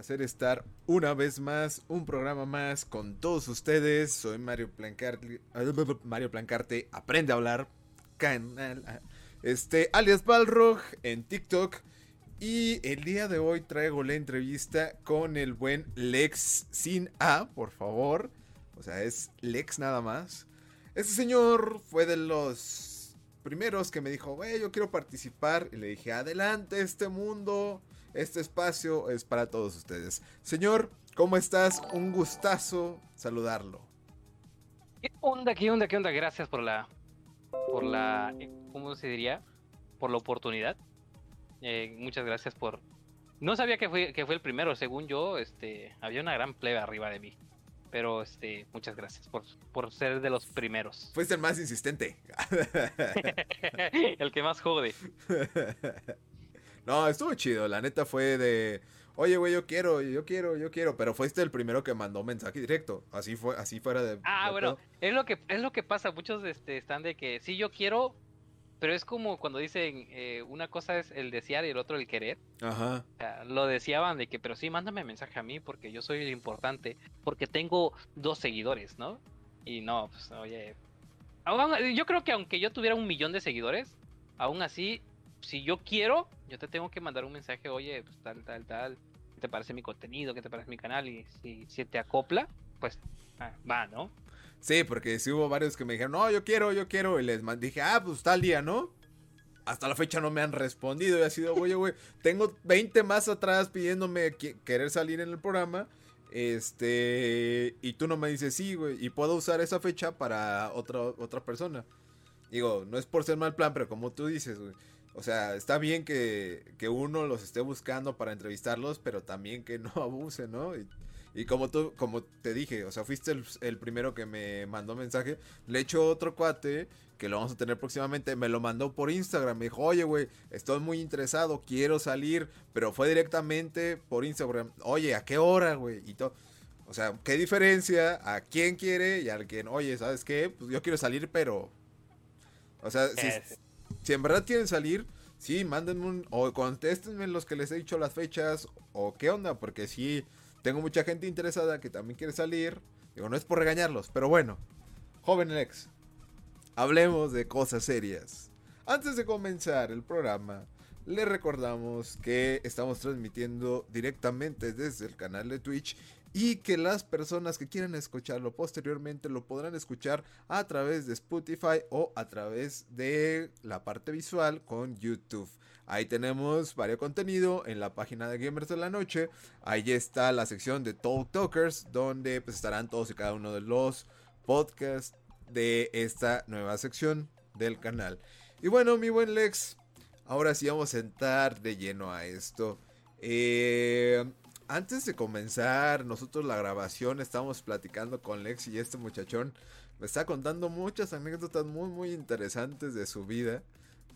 hacer estar una vez más, un programa más con todos ustedes. Soy Mario Plancarte, Mario Plancarte, aprende a hablar, canal, este, alias Balrog en TikTok. Y el día de hoy traigo la entrevista con el buen Lex sin A, por favor. O sea, es Lex nada más. Este señor fue de los primeros que me dijo, güey, yo quiero participar. Y le dije, adelante, este mundo este espacio es para todos ustedes. Señor, ¿cómo estás? Un gustazo saludarlo. ¿Qué onda? ¿Qué onda? ¿Qué onda? Gracias por la. Por la. ¿Cómo se diría? Por la oportunidad. Eh, muchas gracias por. No sabía que fue, que fue el primero. Según yo, este. Había una gran plebe arriba de mí. Pero este, muchas gracias por, por ser de los primeros. Fuiste el más insistente. el que más jode. No, estuvo chido. La neta fue de. Oye, güey, yo quiero, yo quiero, yo quiero. Pero fuiste el primero que mandó mensaje directo. Así fue, así fuera de. Ah, bueno, es lo que, es lo que pasa. Muchos este, están de que sí, yo quiero. Pero es como cuando dicen, eh, una cosa es el desear y el otro el querer. Ajá. lo deseaban de que, pero sí, mándame mensaje a mí porque yo soy el importante. Porque tengo dos seguidores, ¿no? Y no, pues, oye. Yo creo que aunque yo tuviera un millón de seguidores, aún así si yo quiero, yo te tengo que mandar un mensaje, oye, pues tal, tal, tal, ¿qué te parece mi contenido? ¿Qué te parece mi canal? Y si, si te acopla, pues ah, va, ¿no? Sí, porque sí hubo varios que me dijeron, no, yo quiero, yo quiero. Y les dije, ah, pues tal día, ¿no? Hasta la fecha no me han respondido y ha sido, oye, güey, tengo 20 más atrás pidiéndome querer salir en el programa. Este, y tú no me dices sí, güey, y puedo usar esa fecha para otra, otra persona. Digo, no es por ser mal plan, pero como tú dices, güey, o sea, está bien que, uno los esté buscando para entrevistarlos, pero también que no abuse, ¿no? Y, como tú, como te dije, o sea, fuiste el, primero que me mandó mensaje. Le echo otro cuate que lo vamos a tener próximamente. Me lo mandó por Instagram. Me dijo, oye, güey, estoy muy interesado, quiero salir. Pero fue directamente por Instagram. Oye, ¿a qué hora, güey? Y todo. O sea, ¿qué diferencia a quién quiere y al quien, oye, ¿sabes qué? Pues yo quiero salir, pero. O sea, si, si en verdad quieren salir, sí, mándenme un. O contéstenme los que les he dicho las fechas. O qué onda, porque sí, tengo mucha gente interesada que también quiere salir. Digo, no es por regañarlos, pero bueno. Joven Lex, hablemos de cosas serias. Antes de comenzar el programa, le recordamos que estamos transmitiendo directamente desde el canal de Twitch y que las personas que quieran escucharlo posteriormente lo podrán escuchar a través de Spotify o a través de la parte visual con YouTube. Ahí tenemos varios contenido en la página de Gamers de la Noche. Ahí está la sección de Talk Talkers donde pues, estarán todos y cada uno de los podcasts de esta nueva sección del canal. Y bueno, mi buen Lex, ahora sí vamos a entrar de lleno a esto. Eh, antes de comenzar nosotros la grabación, estábamos platicando con Lex y este muchachón me está contando muchas anécdotas muy, muy interesantes de su vida.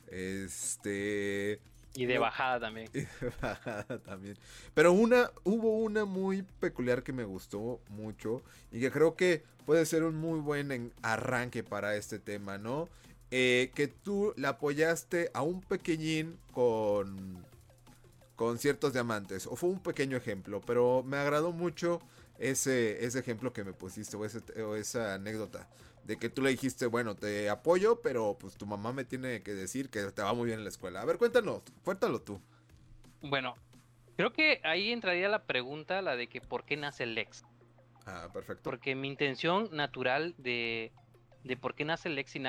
Este. Y de bajada también. Y de bajada también. Pero una, hubo una muy peculiar que me gustó mucho y que creo que puede ser un muy buen arranque para este tema, ¿no? Eh, que tú le apoyaste a un pequeñín con con ciertos diamantes. O fue un pequeño ejemplo, pero me agradó mucho ese, ese ejemplo que me pusiste o, esa anécdota. De que tú le dijiste, bueno, te apoyo, pero pues tu mamá me tiene que decir que te va muy bien en la escuela. A ver, cuéntanos, cuéntalo tú. Bueno, creo que ahí entraría la pregunta, la de que por qué nace el Lex. Ah, perfecto. Porque mi intención natural de, de por qué nace el Lex y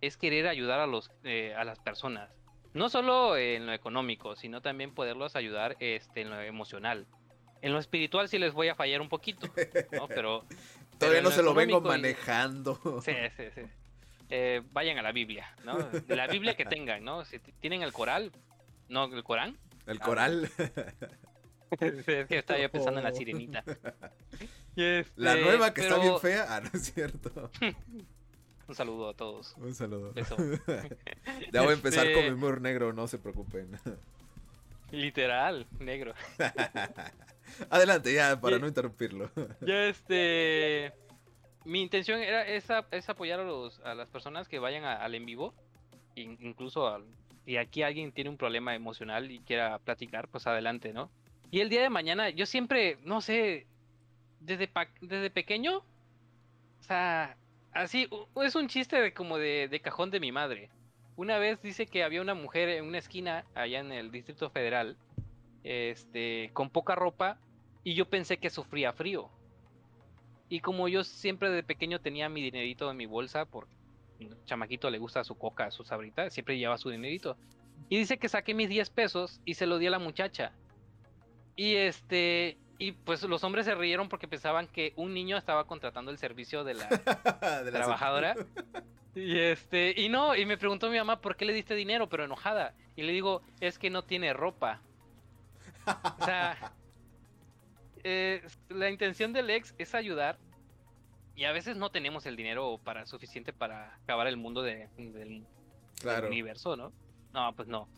es querer ayudar a, los, eh, a las personas no solo en lo económico, sino también poderlos ayudar este, en lo emocional. En lo espiritual sí les voy a fallar un poquito, ¿no? Pero... Todavía no se lo vengo manejando. Sí, sí, sí. Eh, vayan a la Biblia, ¿no? De la Biblia que tengan, ¿no? Si tienen el coral, ¿no? ¿El Corán? El coral. es que estaba yo pensando en la sirenita. la nueva que está bien fea. Ah, no es cierto. Un saludo a todos. Un saludo. ya voy a empezar con mi este, humor negro, no se preocupen. Literal, negro. Adelante, ya, para no interrumpirlo. Ya, este. Mi intención era esa, es apoyar a, los, a las personas que vayan al en vivo. Incluso, si aquí alguien tiene un problema emocional y quiera platicar, pues adelante, ¿no? Y el día de mañana, yo siempre, no sé, desde, desde pequeño, o sea, así, es un chiste de, como de, de cajón de mi madre. Una vez dice que había una mujer en una esquina allá en el Distrito Federal, este, con poca ropa, y yo pensé que sufría frío. Y como yo siempre de pequeño tenía mi dinerito en mi bolsa, porque chamaquito le gusta su coca, su sabrita, siempre lleva su dinerito. Y dice que saqué mis 10 pesos y se lo di a la muchacha. Y este, y pues los hombres se rieron porque pensaban que un niño estaba contratando el servicio de la, trabajadora. y este, y no, y me preguntó mi mamá por qué le diste dinero, pero enojada. Y le digo, es que no tiene ropa. o sea, eh, la intención del ex es ayudar. Y a veces no tenemos el dinero para suficiente para acabar el mundo del, universo, ¿no? No, pues no.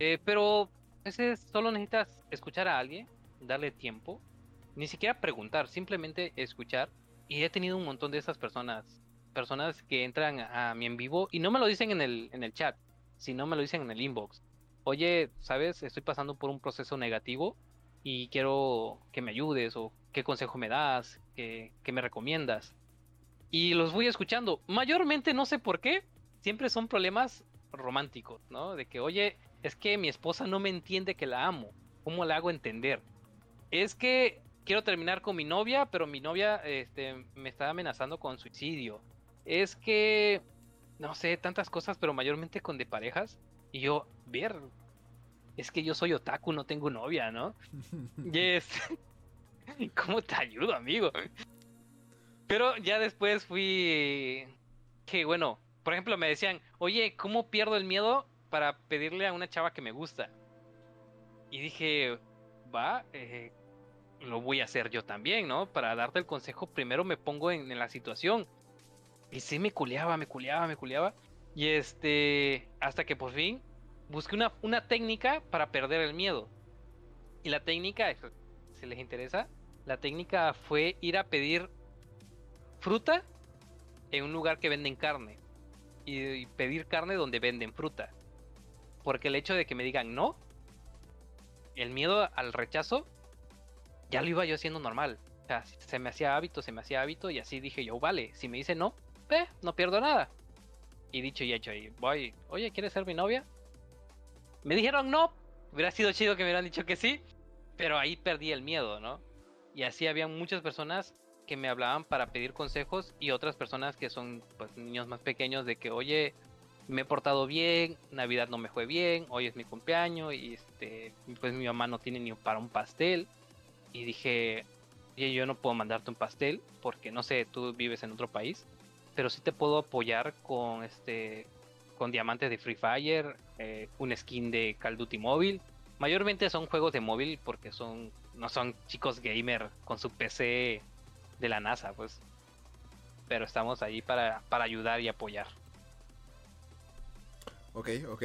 Eh, pero ese solo necesitas escuchar a alguien, darle tiempo, ni siquiera preguntar, simplemente escuchar. Y he tenido un montón de esas personas, personas que entran a mi en vivo y no me lo dicen en el, en el chat, sino me lo dicen en el inbox. Oye, ¿sabes? Estoy pasando por un proceso negativo y quiero que me ayudes o qué consejo me das, qué, qué me recomiendas. Y los voy escuchando. Mayormente no sé por qué, siempre son problemas románticos, ¿no? De que, oye, es que mi esposa no me entiende que la amo. ¿Cómo la hago entender? Es que quiero terminar con mi novia, pero mi novia este, me está amenazando con suicidio. Es que, no sé, tantas cosas, pero mayormente con de parejas. Y yo, ver, es que yo soy otaku, no tengo novia, ¿no? Yes. ¿Cómo te ayudo, amigo? Pero ya después fui... Que bueno, por ejemplo, me decían, oye, ¿cómo pierdo el miedo para pedirle a una chava que me gusta. Y dije, eh, lo voy a hacer yo también, ¿no? Para darte el consejo, primero me pongo en, la situación. Y sí me culeaba, me culeaba, me culeaba. Y este, hasta que por fin busqué una, una técnica para perder el miedo. Y la técnica, si les interesa, la técnica fue ir a pedir fruta en un lugar que venden carne. y pedir carne donde venden fruta. Porque el hecho de que me digan no, el miedo al rechazo, ya lo iba yo haciendo normal. O se me hacía hábito, se me hacía hábito y así dije yo, vale, si me dice no, eh, no pierdo nada. Y dicho y hecho, ahí voy, oye, ¿quieres ser mi novia? Me dijeron no, hubiera sido chido que me hubieran dicho que sí, pero ahí perdí el miedo, ¿no? Y así había muchas personas que me hablaban para pedir consejos y otras personas que son pues, niños más pequeños de que, oye, me he portado bien, Navidad no me fue bien, hoy es mi cumpleaños y este, pues mi mamá no tiene ni para un pastel. Y dije, oye, yo no puedo mandarte un pastel porque no sé, tú vives en otro país, pero sí te puedo apoyar con este, con diamantes de Free Fire, eh, un skin de Call Duty móvil. Mayormente son juegos de móvil porque son, no son chicos gamer con su PC de la NASA, pues. Pero estamos ahí para, para ayudar y apoyar. Ok, ok.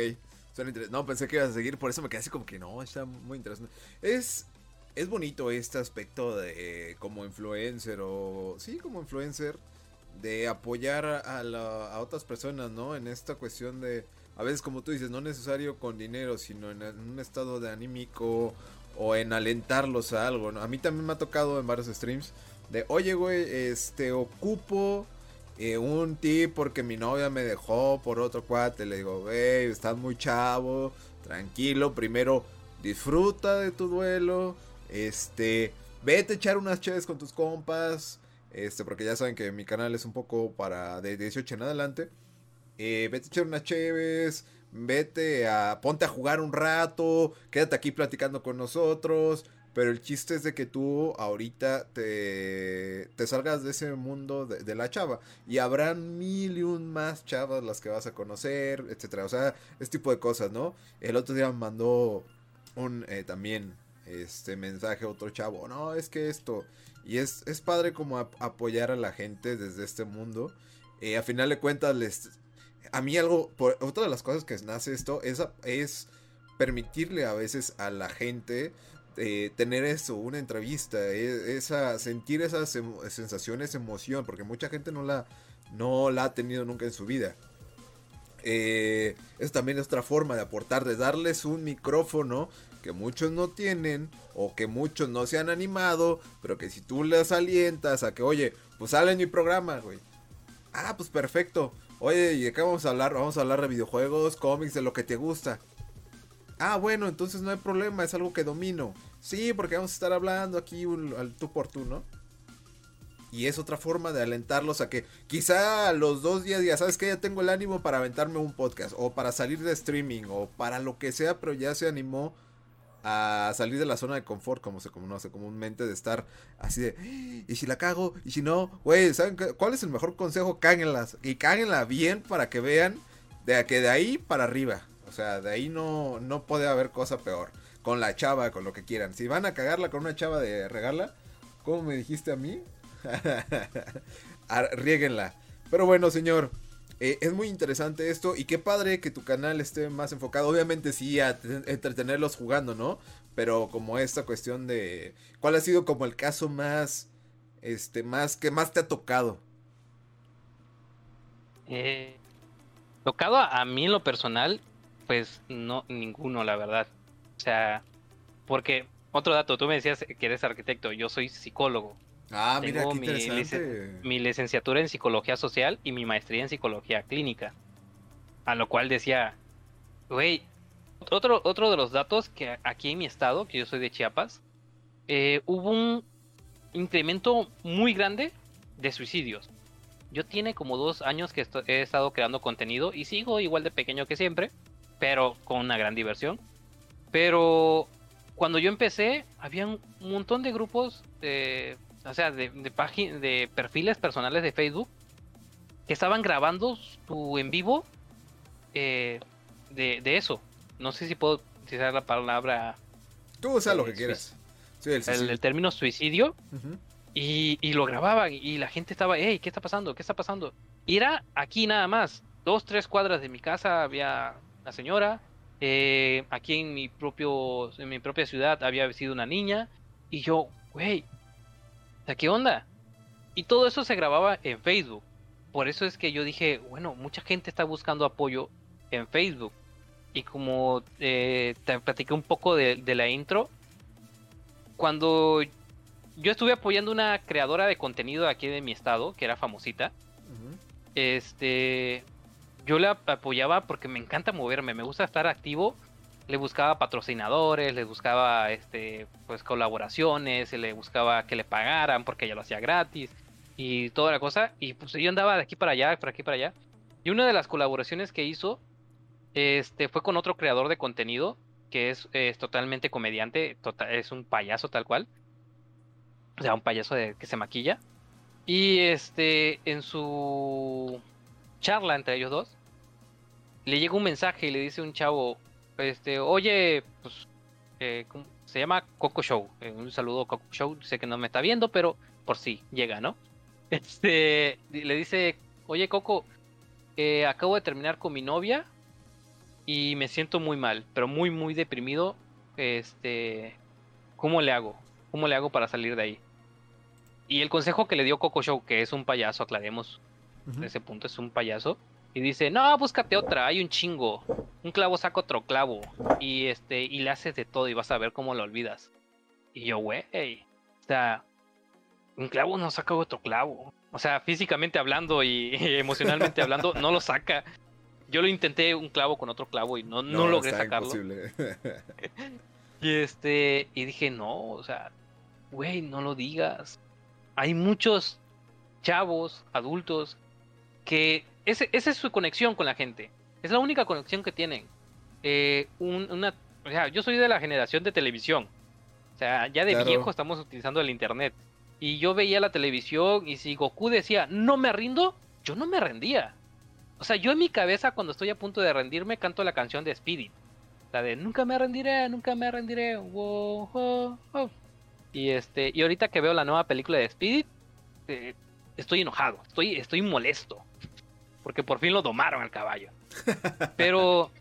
No, pensé que ibas a seguir, por eso me quedé así como que no, está muy interesante. Es, es bonito este aspecto de como influencer o... Sí, como influencer. De apoyar a, a otras personas, ¿no? En esta cuestión de... A veces, como tú dices, no necesario con dinero, sino en, un estado de anímico o en alentarlos a algo. A mí también me ha tocado en varios streams de, oye, güey, este, ocupo eh, un tip porque mi novia me dejó por otro cuate. Le digo, wey, estás muy chavo, tranquilo. Primero disfruta de tu duelo. Este, vete a echar unas chaves con tus compas. Este, porque ya saben que mi canal es un poco para de 18 en adelante. Eh, vete a echar unas chaves. Vete a. Ponte a jugar un rato. Quédate aquí platicando con nosotros. Pero el chiste es de que tú ahorita te, te salgas de ese mundo de, la chava. Y habrán mil y un más chavas las que vas a conocer, etcétera. O sea, este tipo de cosas, ¿no? El otro día me mandó un eh, también este mensaje a otro chavo. No, es que esto. Y es, es padre como apoyar a la gente desde este mundo. Eh, a final de cuentas, les, a mí algo, por, otra de las cosas que nace esto es, es permitirle a veces a la gente eh, tener eso, una entrevista, e, esa, sentir esas sensaciones, emoción, porque mucha gente no la, no la ha tenido nunca en su vida. Eh, es también otra forma de aportar, de darles un micrófono que muchos no tienen o que muchos no se han animado, pero que si tú les alientas a que, oye, pues sale en mi programa, güey. Ah, pues perfecto. Oye, ¿y acá vamos a hablar? Vamos a hablar de videojuegos, cómics, de lo que te gusta. Ah, bueno, entonces no hay problema, es algo que domino. Sí, porque vamos a estar hablando aquí al tú por tú, ¿no? Y es otra forma de alentarlos a que quizá a los dos días ya sabes que ya tengo el ánimo para aventarme un podcast o para salir de streaming o para lo que sea, pero ya se animó a salir de la zona de confort, como se conoce comúnmente, de estar así de, y si la cago, y si no, güey, ¿saben cuál es el mejor consejo? Cáguenlas, y cáguenla bien para que vean de que de ahí para arriba, o sea, de ahí no, no puede haber cosa peor, con la chava, con lo que quieran, si van a cagarla con una chava de regarla, ¿cómo me dijiste a mí? Riéguenla. Pero bueno, señor. Eh, es muy interesante esto y qué padre que tu canal esté más enfocado. Obviamente sí, a entretenerlos jugando, ¿no? Pero como esta cuestión de... ¿Cuál ha sido como el caso más... Este, más que más te ha tocado? Eh, tocado a, mí en lo personal, pues no, ninguno, la verdad. O sea, porque, otro dato, tú me decías que eres arquitecto, yo soy psicólogo. Ah, mira, qué mi, mi, licenciatura en psicología social y mi maestría en psicología clínica. A lo cual decía, güey, otro, otro de los datos que aquí en mi estado, que yo soy de Chiapas, eh, hubo un incremento muy grande de suicidios. Yo tiene como dos años que he estado creando contenido y sigo igual de pequeño que siempre, pero con una gran diversión. Pero cuando yo empecé, había un montón de grupos de o sea, de, de, de perfiles personales de Facebook que estaban grabando su en vivo eh, de, eso. No sé si puedo utilizar la palabra. Tú usa lo que quieras. el, término suicidio. y, y, lo grababan y la gente estaba, hey, ¿qué está pasando? ¿Qué está pasando? Y era aquí nada más. Dos, tres cuadras de mi casa había una señora. Eh, aquí en mi propio en mi propia ciudad había sido una niña. Y yo, güey, ¿qué onda? Y todo eso se grababa en Facebook. Por eso es que yo dije, bueno, mucha gente está buscando apoyo en Facebook. Y como eh, te platiqué un poco de, la intro, cuando yo estuve apoyando una creadora de contenido aquí de mi estado, que era famosita, este, yo la apoyaba porque me encanta moverme, me gusta estar activo le buscaba patrocinadores, le buscaba este pues colaboraciones, le buscaba que le pagaran porque ella lo hacía gratis y toda la cosa y pues yo andaba de aquí para allá, por aquí para allá. Y una de las colaboraciones que hizo este fue con otro creador de contenido que es, totalmente comediante, tota, es un payaso tal cual. O sea, un payaso de, que se maquilla. Y este en su charla entre ellos dos le llega un mensaje y le dice un chavo, este, oye, pues, eh, se llama Coco Show. Eh, un saludo Coco Show. Sé que no me está viendo, pero por si llega, ¿no? Este, le dice, oye Coco, eh, acabo de terminar con mi novia y me siento muy mal, pero muy, muy deprimido. Este, ¿cómo le hago? ¿Cómo le hago para salir de ahí? Y el consejo que le dio Coco Show, que es un payaso, aclaremos, ese punto es un payaso, y dice, no, búscate otra, hay un chingo. Un clavo saca otro clavo. Y este, y le haces de todo y vas a ver cómo lo olvidas. Y yo, güey, o sea, un clavo no saca otro clavo. O sea, físicamente hablando y, emocionalmente hablando, no lo saca. Yo lo intenté un clavo con otro clavo y no, no, logré sacarlo. y este, y dije, no, o sea, güey, no lo digas. Hay muchos chavos, adultos, que esa es su conexión con la gente. Es la única conexión que tienen. Eh, una, o sea, yo soy de la generación de televisión. O sea, ya de viejo estamos utilizando el internet. Y yo veía la televisión y si Goku decía, no me rindo, yo no me rendía. O sea, yo en mi cabeza cuando estoy a punto de rendirme canto la canción de Spirit. La de nunca me rendiré, nunca me rendiré. Y este, y ahorita que veo la nueva película de Spirit, eh, estoy enojado, estoy, estoy molesto porque por fin lo domaron al caballo. Pero.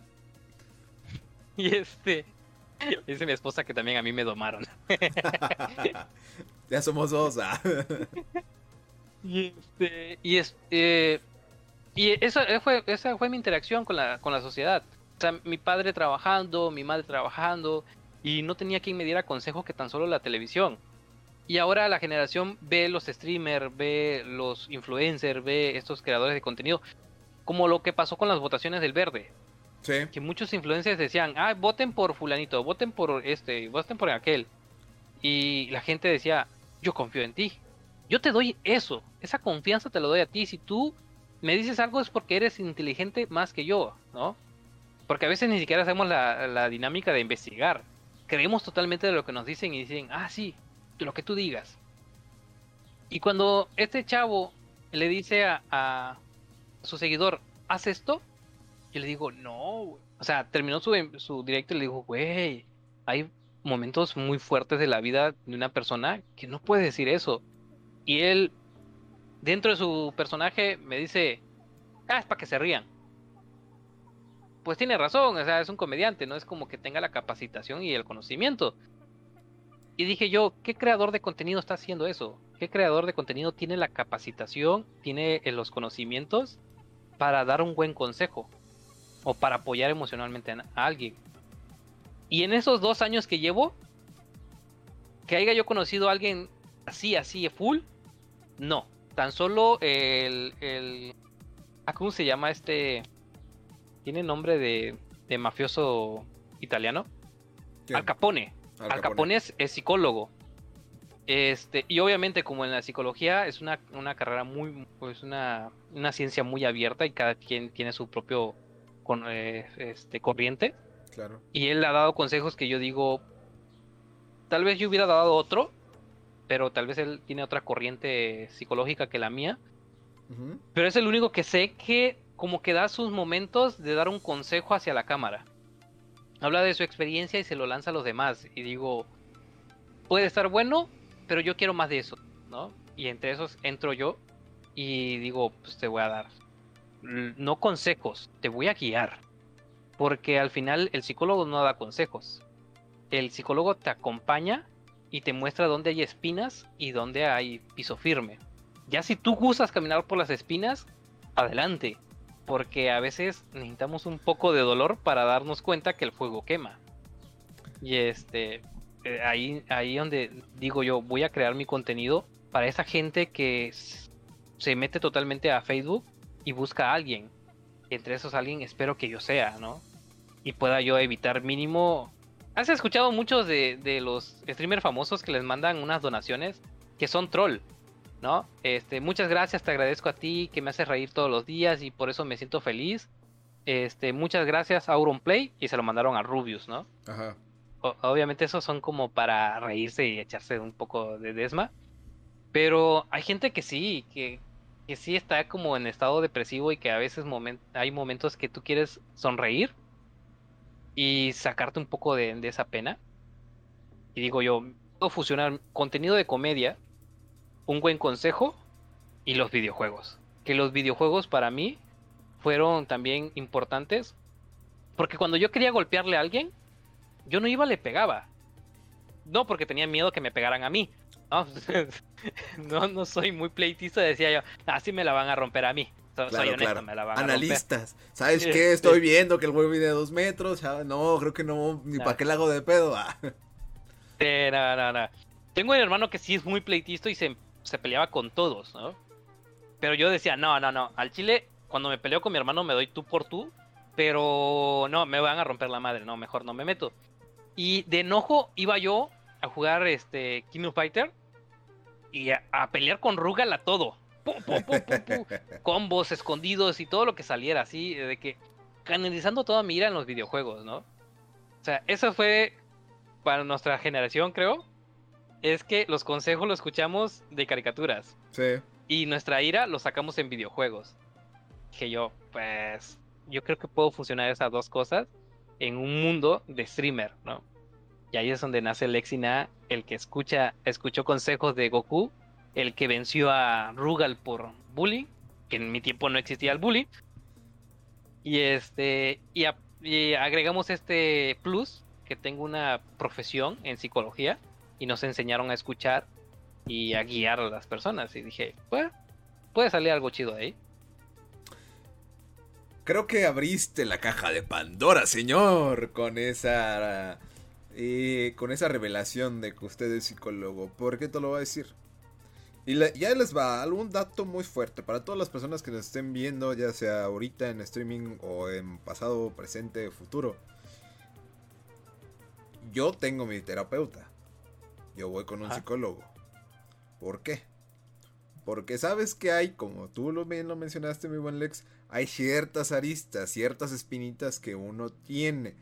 y este. Dice mi esposa que también a mí me domaron. ya somos dos. ¿ah? y este. Y, este, y esa fue, esa fue mi interacción con la, con la sociedad. O sea, mi padre trabajando, mi madre trabajando. y no tenía quien me diera consejo que tan solo la televisión. Y ahora la generación ve los streamers, ve los influencers, ve estos creadores de contenido, como lo que pasó con las votaciones del verde. Sí. Que muchos influencers decían, ah, voten por fulanito, voten por este, voten por aquel. Y la gente decía, yo confío en ti. Yo te doy eso, esa confianza te lo doy a ti. Si tú me dices algo es porque eres inteligente más que yo, ¿no? Porque a veces ni siquiera hacemos la, la dinámica de investigar. Creemos totalmente de lo que nos dicen y dicen, ah, sí, lo que tú digas. Y cuando este chavo le dice a, su seguidor, haz esto, yo le digo, no. O sea, terminó su, su directo y le digo, güey, hay momentos muy fuertes de la vida de una persona que no puede decir eso. Y él, dentro de su personaje, me dice, ah, es para que se rían. Pues tiene razón, o sea, es un comediante, no es como que tenga la capacitación y el conocimiento. Y dije yo, ¿qué creador de contenido está haciendo eso? ¿Qué creador de contenido tiene la capacitación, tiene eh, los conocimientos para dar un buen consejo? O para apoyar emocionalmente a alguien. Y en esos dos años que llevo, que haya yo conocido a alguien así, así, full, no. Tan solo el, el ah, ¿cómo se llama este? Tiene nombre de, de mafioso italiano. Al Capone. Al, Capone, es, psicólogo. Este, y obviamente como en la psicología es una, una carrera muy, pues una, una, ciencia muy abierta y cada quien tiene su propio con, eh, este, corriente. Claro. Y él ha dado consejos que yo digo, tal vez yo hubiera dado otro, pero tal vez él tiene otra corriente psicológica que la mía. Pero es el único que sé que como que da sus momentos de dar un consejo hacia la cámara. Habla de su experiencia y se lo lanza a los demás. Y digo, puede estar bueno, pero yo quiero más de eso, ¿no? Y entre esos entro yo y digo, pues te voy a dar. No consejos, te voy a guiar. Porque al final el psicólogo no da consejos. El psicólogo te acompaña y te muestra dónde hay espinas y dónde hay piso firme. Ya si tú gustas caminar por las espinas, adelante, porque a veces necesitamos un poco de dolor para darnos cuenta que el fuego quema. Y este, eh, ahí, ahí donde digo yo, voy a crear mi contenido para esa gente que se mete totalmente a Facebook y busca a alguien. entre esos alguien espero que yo sea, ¿no? Y pueda yo evitar mínimo ¿Has escuchado muchos de, los streamers famosos que les mandan unas donaciones que son troll? ¿No? Este, muchas gracias, te agradezco a ti que me haces reír todos los días y por eso me siento feliz. Este, muchas gracias a Auronplay y se lo mandaron a Rubius, ¿no? Ajá. obviamente esos son como para reírse y echarse un poco de desma. Pero hay gente que sí, que, que sí está como en estado depresivo y que a veces hay momentos que tú quieres sonreír y sacarte un poco de, esa pena. Y digo yo, puedo fusionar contenido de comedia, un buen consejo y los videojuegos. Que los videojuegos para mí fueron también importantes. Porque cuando yo quería golpearle a alguien, yo no iba, le pegaba. No porque tenía miedo que me pegaran a mí. No, no, soy muy pleitista, decía yo, así me la van a romper a mí. Analistas. ¿Sabes qué? Estoy viendo que el güey viene de dos metros. No, creo que no. Ni para qué le hago de pedo. Ah. no, no, no. Tengo un hermano que sí es muy pleitista y se, peleaba con todos, ¿no? Pero yo decía, no, no, no. Al chile, cuando me peleo con mi hermano, me doy tú por tú. Pero no, me van a romper la madre. No, mejor no me meto. Y de enojo iba yo a jugar este King Fighter y a, a pelear con Rugal a todo combos escondidos y todo lo que saliera, así, de que canalizando toda mi ira en los videojuegos, ¿no? O sea, eso fue para nuestra generación, creo. Es que los consejos los escuchamos de caricaturas. Sí. Y nuestra ira lo sacamos en videojuegos. Que yo, pues, yo creo que puedo funcionar esas dos cosas en un mundo de streamer, ¿no? Y ahí es donde nace Lexina, el que escucha, escuchó consejos de Goku el que venció a Rugal por bullying, que en mi tiempo no existía el bullying. Y este y, agregamos este plus que tengo una profesión en psicología y nos enseñaron a escuchar y a guiar a las personas y dije, pues puede salir algo chido ahí. Creo que abriste la caja de Pandora, señor, con esa con esa revelación de que usted es psicólogo. ¿Por qué te lo voy a decir? Y ya les va algún dato muy fuerte para todas las personas que nos estén viendo, ya sea ahorita en streaming o en pasado, presente, futuro. Yo tengo mi terapeuta. Yo voy con un psicólogo. ¿Por qué? Porque sabes que hay, como tú lo bien lo mencionaste, mi buen Lex, hay ciertas aristas, ciertas espinitas que uno tiene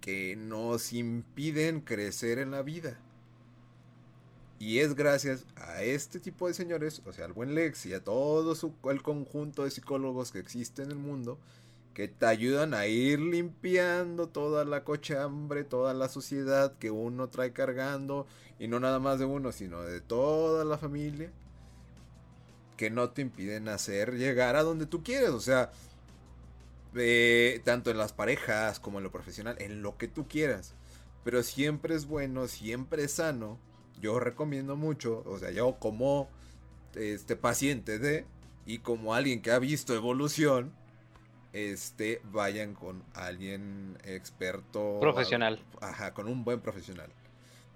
que nos impiden crecer en la vida. Y es gracias a este tipo de señores, o sea, al buen Lex y a todo el conjunto de psicólogos que existe en el mundo, que te ayudan a ir limpiando toda la cochambre, toda la sociedad que uno trae cargando, y no nada más de uno, sino de toda la familia, que no te impiden hacer llegar a donde tú quieres, o sea, tanto en las parejas como en lo profesional, en lo que tú quieras. Pero siempre es bueno, siempre es sano yo recomiendo mucho, o sea, yo como este paciente de y como alguien que ha visto evolución, este vayan con alguien experto profesional. Ajá, con un buen profesional.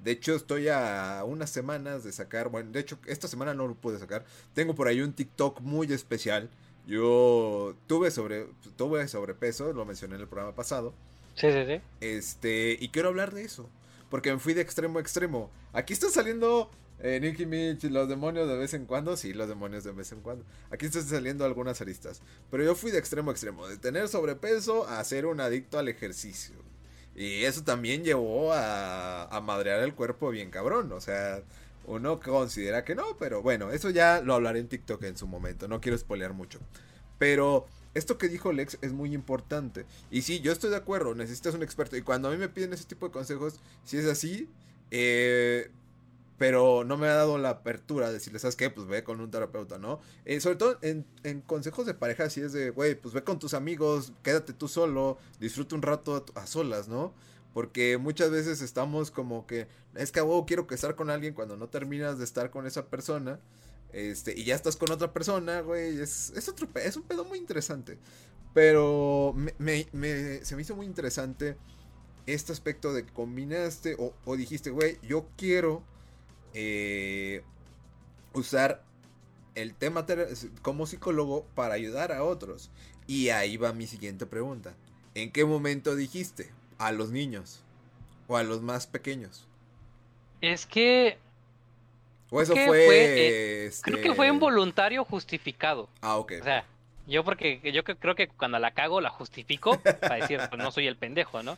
De hecho, estoy a unas semanas de sacar, bueno, de hecho, esta semana no lo pude sacar. Tengo por ahí un TikTok muy especial. Yo tuve sobre tuve sobrepeso, lo mencioné en el programa pasado. Sí, sí, sí. Este, y quiero hablar de eso porque me fui de extremo a extremo. Aquí está saliendo eh, Nicky Mitch, los demonios de vez en cuando. Sí, los demonios de vez en cuando. Aquí están saliendo algunas aristas. Pero yo fui de extremo a extremo. De tener sobrepeso a ser un adicto al ejercicio. Y eso también llevó a, a madrear el cuerpo bien cabrón. O sea, uno considera que no, pero bueno, eso ya lo hablaré en TikTok en su momento. No quiero spoilear mucho. Pero esto que dijo Lex es muy importante. Y sí, yo estoy de acuerdo, necesitas un experto. Y cuando a mí me piden ese tipo de consejos, si es así, eh, pero no me ha dado la apertura de decirle, ¿sabes qué? Pues ve con un terapeuta, ¿no? Eh, sobre todo en, consejos de pareja, si es de, güey, pues ve con tus amigos, quédate tú solo, disfruta un rato a, solas, ¿no? Porque muchas veces estamos como que, es que, wow, quiero que estar con alguien cuando no terminas de estar con esa persona. Este, y ya estás con otra persona, güey. Es, es, otro, es un pedo muy interesante. Pero me, se me hizo muy interesante este aspecto de que combinaste o, dijiste, güey, yo quiero eh, usar el tema como psicólogo para ayudar a otros. Y ahí va mi siguiente pregunta. ¿En qué momento dijiste? ¿A los niños? ¿O a los más pequeños? Es que ¿O eso fue, eh, este Creo que fue involuntario justificado. Ah, ok. O sea, yo porque yo creo que cuando la cago la justifico para decir, pues no soy el pendejo, ¿no?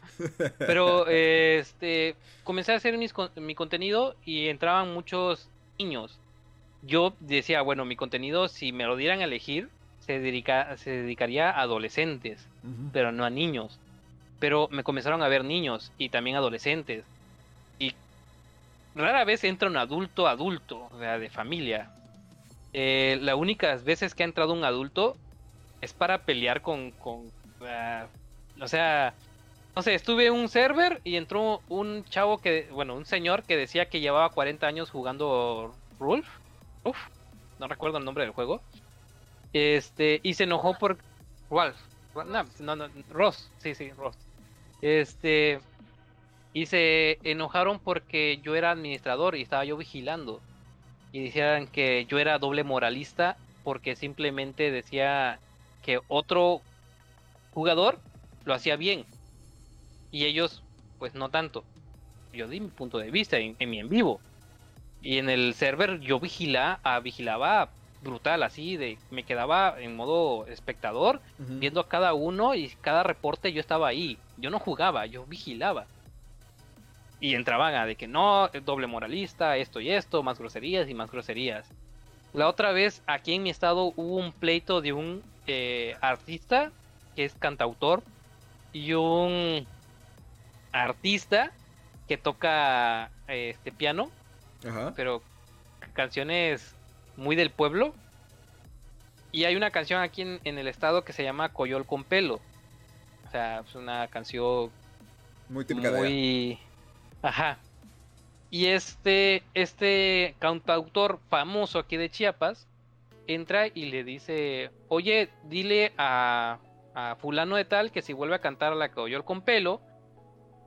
Pero este comencé a hacer mi contenido y entraban muchos niños. Yo decía, bueno, mi contenido si me lo dieran a elegir se, dedica, se dedicaría a adolescentes, pero no a niños. Pero me comenzaron a ver niños y también adolescentes. Y rara vez entra un adulto adulto, o sea, de familia. Eh, las únicas veces que ha entrado un adulto es para pelear con, con ah, o sea, no sé, estuve en un server y entró un chavo que, bueno, un señor que decía que llevaba 40 años jugando Rulf, Uf, no recuerdo el nombre del juego, este, y se enojó por Ralph, no, no, no, Ross, sí, sí, Ross, este, y se enojaron porque yo era administrador y estaba yo vigilando. Y decían que yo era doble moralista porque simplemente decía que otro jugador lo hacía bien. Y ellos, pues no tanto. Yo di mi punto de vista en, mi en vivo. Y en el server yo vigila, ah, vigilaba brutal, así de me quedaba en modo espectador, viendo a cada uno y cada reporte yo estaba ahí. Yo no jugaba, yo vigilaba y entraban a de que no, doble moralista, esto y esto, más groserías y más groserías. La otra vez aquí en mi estado hubo un pleito de un eh, artista que es cantautor y un artista que toca este piano, pero canciones muy del pueblo. Y hay una canción aquí en, en, el estado que se llama Coyol con pelo. O sea, es una canción muy típica muy, Ajá. Y este, este cantautor famoso aquí de Chiapas entra y le dice, oye, dile a, a fulano de tal que si vuelve a cantar a la Coyol con pelo,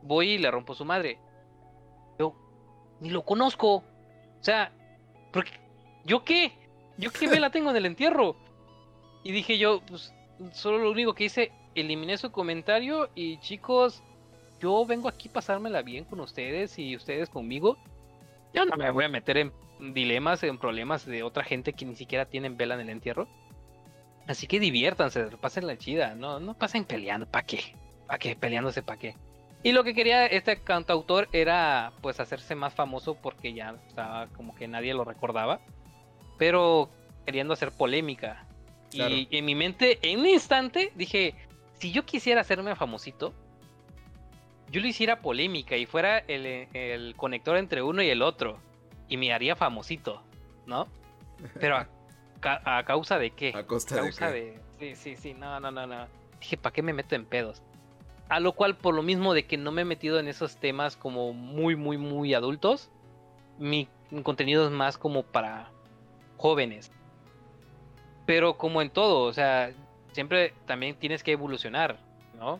voy y le rompo su madre. ni lo conozco. O sea, porque ¿yo qué? ¿Yo qué vela tengo en el entierro? Y dije yo, pues solo lo único que hice, eliminé su comentario y chicos, yo vengo aquí pasármela bien con ustedes y ustedes conmigo. Yo no me voy a meter en dilemas, en problemas de otra gente que ni siquiera tienen vela en el entierro. Así que diviértanse, pasen la chida, no, no pasen peleando, ¿para qué? ¿Para qué? Peleándose, ¿para qué? Y lo que quería este cantautor era pues hacerse más famoso porque ya estaba como que nadie lo recordaba, pero queriendo hacer polémica. Y en mi mente, en un instante, dije, si yo quisiera hacerme famosito, yo lo hiciera polémica y fuera el, el conector entre uno y el otro y me haría famosito, ¿no? Pero a, causa de qué? A costa causa de, Sí, sí, sí, no, no, no, no. Dije, ¿para qué me meto en pedos? A lo cual, por lo mismo de que no me he metido en esos temas como muy, muy, muy adultos, mi contenido es más como para jóvenes. Pero como en todo, o sea, siempre también tienes que evolucionar, ¿no?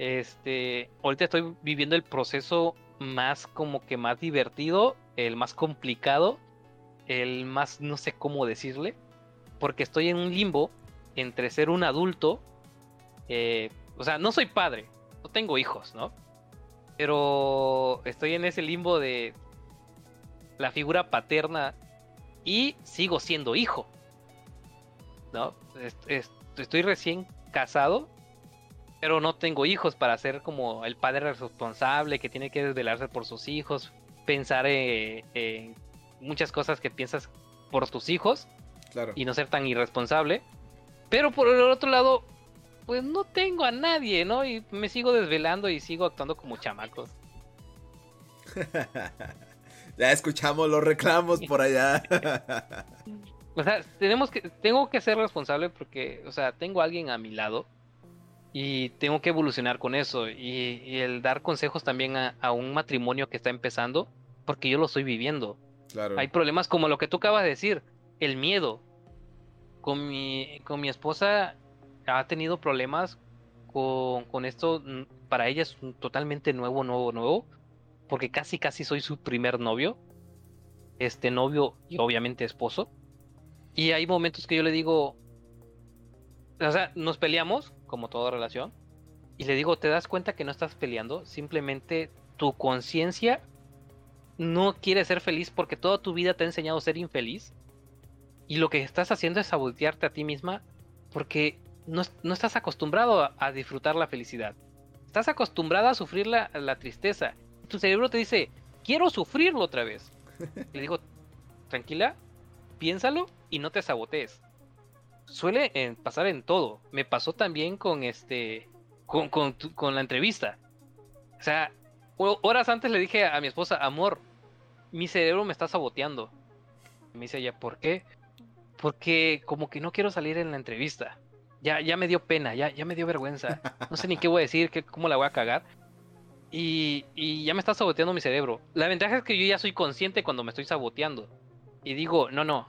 Este, ahorita estoy viviendo el proceso más como que más divertido, el más complicado, el más no sé cómo decirle, porque estoy en un limbo entre ser un adulto, eh, o sea, no soy padre, no tengo hijos, ¿no? Pero estoy en ese limbo de la figura paterna y sigo siendo hijo, ¿no? Estoy recién casado, pero no tengo hijos para ser como el padre responsable que tiene que desvelarse por sus hijos, pensar en muchas cosas que piensas por tus hijos y no ser tan irresponsable. Pero por el otro lado, pues no tengo a nadie, ¿no? Y me sigo desvelando y sigo actuando como chamacos. ya escuchamos los reclamos por allá. o sea, tenemos que, tengo que ser responsable porque, o sea, tengo a alguien a mi lado y tengo que evolucionar con eso y, el dar consejos también a, un matrimonio que está empezando porque yo lo estoy viviendo. Claro. Hay problemas como lo que tú acabas de decir, el miedo. Con mi, con mi esposa ha tenido problemas con, con esto. Para ella es totalmente nuevo, nuevo, nuevo. Porque casi, casi soy su primer novio. Este novio y obviamente esposo. Y hay momentos que yo le digo, o sea, nos peleamos, como toda relación, y le digo, ¿te das cuenta que no estás peleando? Simplemente tu conciencia no quiere ser feliz porque toda tu vida te ha enseñado a ser infeliz. Y lo que estás haciendo es sabotearte a ti misma porque no, estás acostumbrado a, disfrutar la felicidad. Estás acostumbrado a sufrir la, la tristeza. Tu cerebro te dice, quiero sufrirlo otra vez. Le digo, tranquila, piénsalo y no te sabotees suele eh, pasar en todo. Me pasó también con este, con, con, la entrevista. O sea, horas antes le dije a mi esposa, amor, mi cerebro me está saboteando. me dice ella, ¿por qué? Porque como que no quiero salir en la entrevista. Ya, ya me dio pena, ya, ya me dio vergüenza. No sé ni qué voy a decir, qué, cómo la voy a cagar. Y, y, ya me está saboteando mi cerebro. La ventaja es que yo ya soy consciente cuando me estoy saboteando. Y digo, no, no.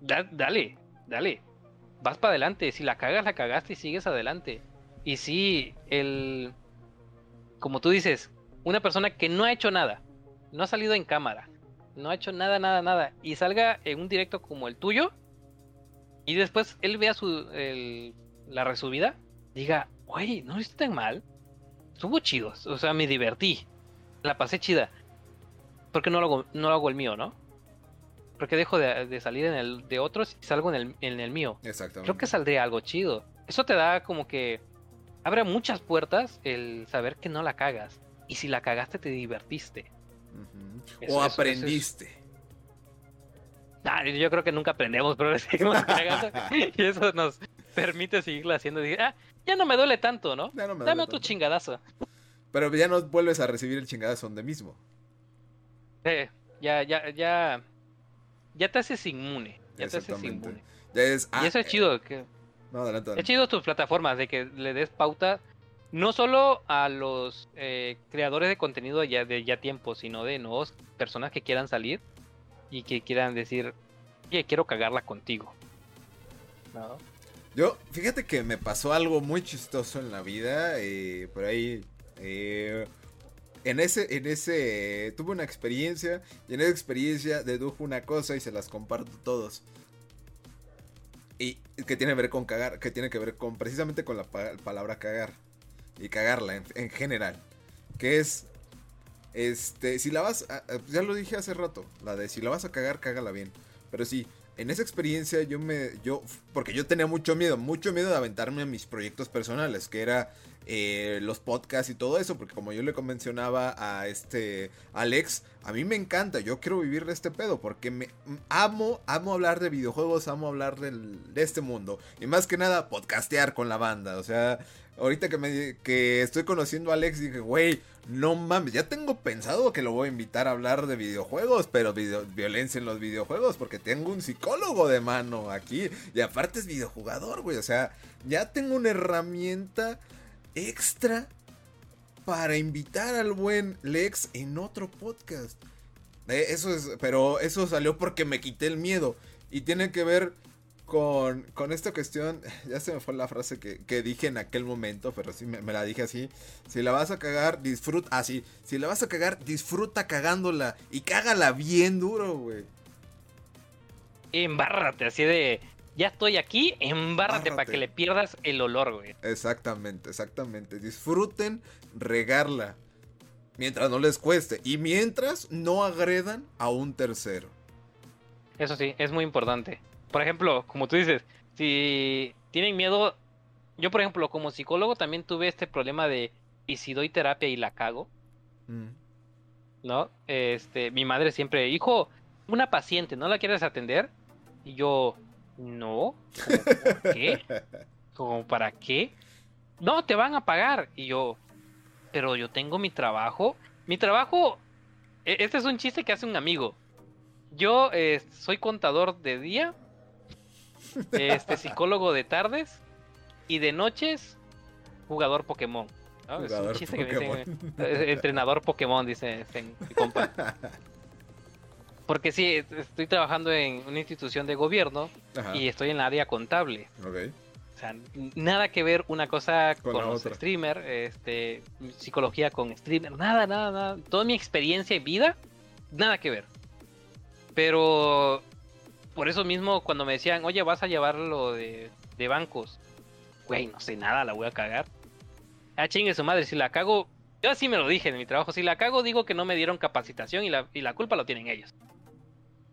dale, dale, vas para adelante. Si la cagas, la cagaste y sigues adelante. Y si el. Como tú dices, una persona que no ha hecho nada, no ha salido en cámara, no ha hecho nada, nada, nada, y salga en un directo como el tuyo, y después él vea su, la resubida, diga, oye, no está tan mal, estuvo chido, o sea, me divertí, la pasé chida. porque no lo hago, no lo hago el mío, no? Porque dejo de, salir en el de otros y salgo en el, en el mío? Exactamente. Creo que saldría algo chido. Eso te da como que abre muchas puertas el saber que no la cagas. Y si la cagaste, te divertiste. o aprendiste. Ah, yo creo que nunca aprendemos, pero seguimos cagando. y eso nos permite seguirla haciendo. ah, ya no me duele tanto, ¿no? Dame otro chingadazo. Pero ya no vuelves a recibir el chingadazo donde mismo. Eh, ya, ya, ya ya te haces inmune. Ya te haces inmune. y eso es ah, chido. Que... No, adelante, Es chido tus plataformas, de que le des pauta no solo a los eh, creadores de contenido ya de ya tiempo, sino de nuevos personas que quieran salir y que quieran decir, oye, quiero cagarla contigo. Yo, fíjate que me pasó algo muy chistoso en la vida, eh, por ahí, eh, en ese, en ese, tuve una experiencia y en esa experiencia dedujo una cosa y se las comparto todos. Y que tiene que ver con cagar, que tiene que ver con precisamente con la palabra cagar y cagarla en, general. Que es, este, si la vas, ya lo dije hace rato, la de si la vas a cagar, cágala bien. Pero sí, en esa experiencia yo me, yo, porque yo tenía mucho miedo, mucho miedo de aventarme a mis proyectos personales, que era eh, los podcasts y todo eso, porque como yo le convencionaba a este Alex, a mí me encanta, yo quiero vivir de este pedo, porque me amo, amo hablar de videojuegos, amo hablar de este mundo, y más que nada podcastear con la banda, o sea, ahorita que, me, que estoy conociendo a Alex, dije, güey, no mames, ya tengo pensado que lo voy a invitar a hablar de videojuegos, pero violencia en los videojuegos, porque tengo un psicólogo de mano aquí, y aparte es videojugador, güey, o sea, ya tengo una herramienta extra para invitar al buen Lex en otro podcast. Eh, eso es, pero eso salió porque me quité el miedo. Y tiene que ver con, con esta cuestión. Ya se me fue la frase que, dije en aquel momento, pero sí me, la dije así. Si la vas a cagar, disfruta. Así. si la vas a cagar, disfruta cagándola. Y cágala bien duro, güey. Embárrate, así de ya estoy aquí, embárrate para que le pierdas el olor, güey. Exactamente, exactamente. Disfruten regarla mientras no les cueste y mientras no agredan a un tercero. Eso sí, es muy importante. Por ejemplo, como tú dices, si tienen miedo, yo por ejemplo como psicólogo también tuve este problema de y si doy terapia y la cago, mm. ¿no? Este, mi madre siempre, hijo, una paciente, ¿no la quieres atender? Y yo, no, qué? ¿Cómo para qué? No, te van a pagar. Y yo, pero yo tengo mi trabajo. Mi trabajo, e, este es un chiste que hace un amigo. Yo eh, soy contador de día, este psicólogo de tardes y de noches jugador Pokémon. es un chiste que me dicen, eh, entrenador Pokémon, dice este, mi compa. Porque sí, estoy trabajando en una institución de gobierno y estoy en la área contable. O sea, nada que ver una cosa con, los streamers, este, psicología con streamer, nada, nada, nada. Toda mi experiencia y vida, nada que ver. Pero por eso mismo cuando me decían, oye, vas a llevarlo de, de bancos, güey, no sé nada, la voy a cagar. Ah, chingue su madre, si la cago, yo así me lo dije en mi trabajo, si la cago digo que no me dieron capacitación y la, y la culpa lo tienen ellos.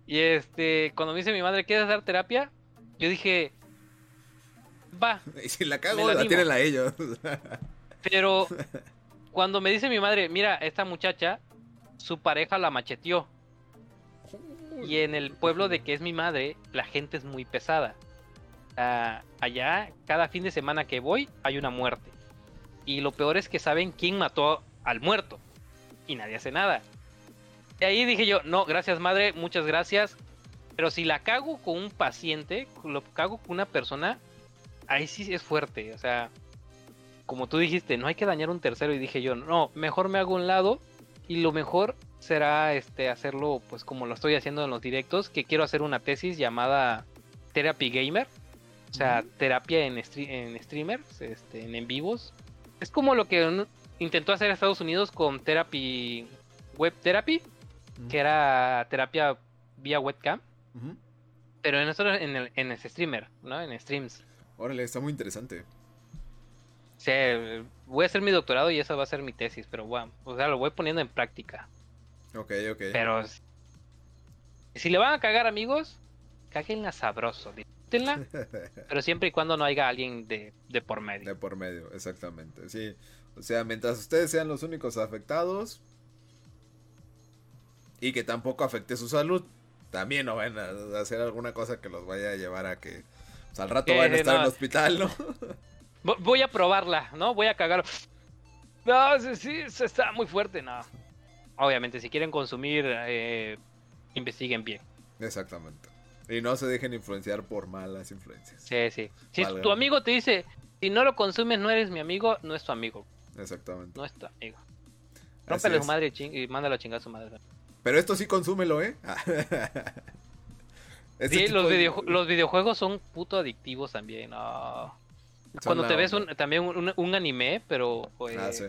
Y este, cuando me dice mi madre, ¿quieres dar terapia? Yo dije, va. Y si la cago, la, tienen a ellos. Pero cuando me dice mi madre, mira, esta muchacha, su pareja la macheteó. Y en el pueblo de que es mi madre, la gente es muy pesada. Ah, allá, cada fin de semana que voy, hay una muerte. Y lo peor es que saben quién mató al muerto. Y nadie hace nada. Y ahí dije yo, no, gracias madre, muchas gracias. Pero si la cago con un paciente, lo cago con una persona, ahí sí es fuerte. O sea, como tú dijiste, no hay que dañar un tercero. Y dije yo, no, mejor me hago un lado. Y lo mejor será este hacerlo, pues como lo estoy haciendo en los directos, que quiero hacer una tesis llamada Therapy Gamer. O sea, terapia en, en streamers, este, en en vivos. Es como lo que intentó hacer Estados Unidos con Therapy Web Therapy que era terapia vía webcam. Pero en, eso, en, el, en streamer, ¿no? En streams. Órale, está muy interesante. Sí, voy a hacer mi doctorado y esa va a ser mi tesis, pero bueno, o sea, lo voy poniendo en práctica. Ok, ok. Pero si le van a cagar, amigos, cáguenla sabroso, disfrútenla, pero siempre y cuando no haya alguien de, de por medio. De por medio, exactamente, sí. O sea, mientras ustedes sean los únicos afectados, y que tampoco afecte su salud. También no van a hacer alguna cosa que los vaya a llevar a que pues, al rato van a estar en el hospital, ¿no? Voy a probarla, ¿no? Voy a cagar. No, sí, sí, está muy fuerte, no. Obviamente, si quieren consumir, eh, investiguen bien. Exactamente. Y no se dejen influenciar por malas influencias. Sí, sí. Si tu amigo te dice, si no lo consumes, no eres mi amigo, no es tu amigo. Exactamente. No es tu amigo. Rómpele su madre y mándalo a chingar a su madre. Pero esto sí consúmelo, ¿eh? Este sí, los, los, videojuegos son puto adictivos también. Cuando te ves un, también un, anime, pero pues,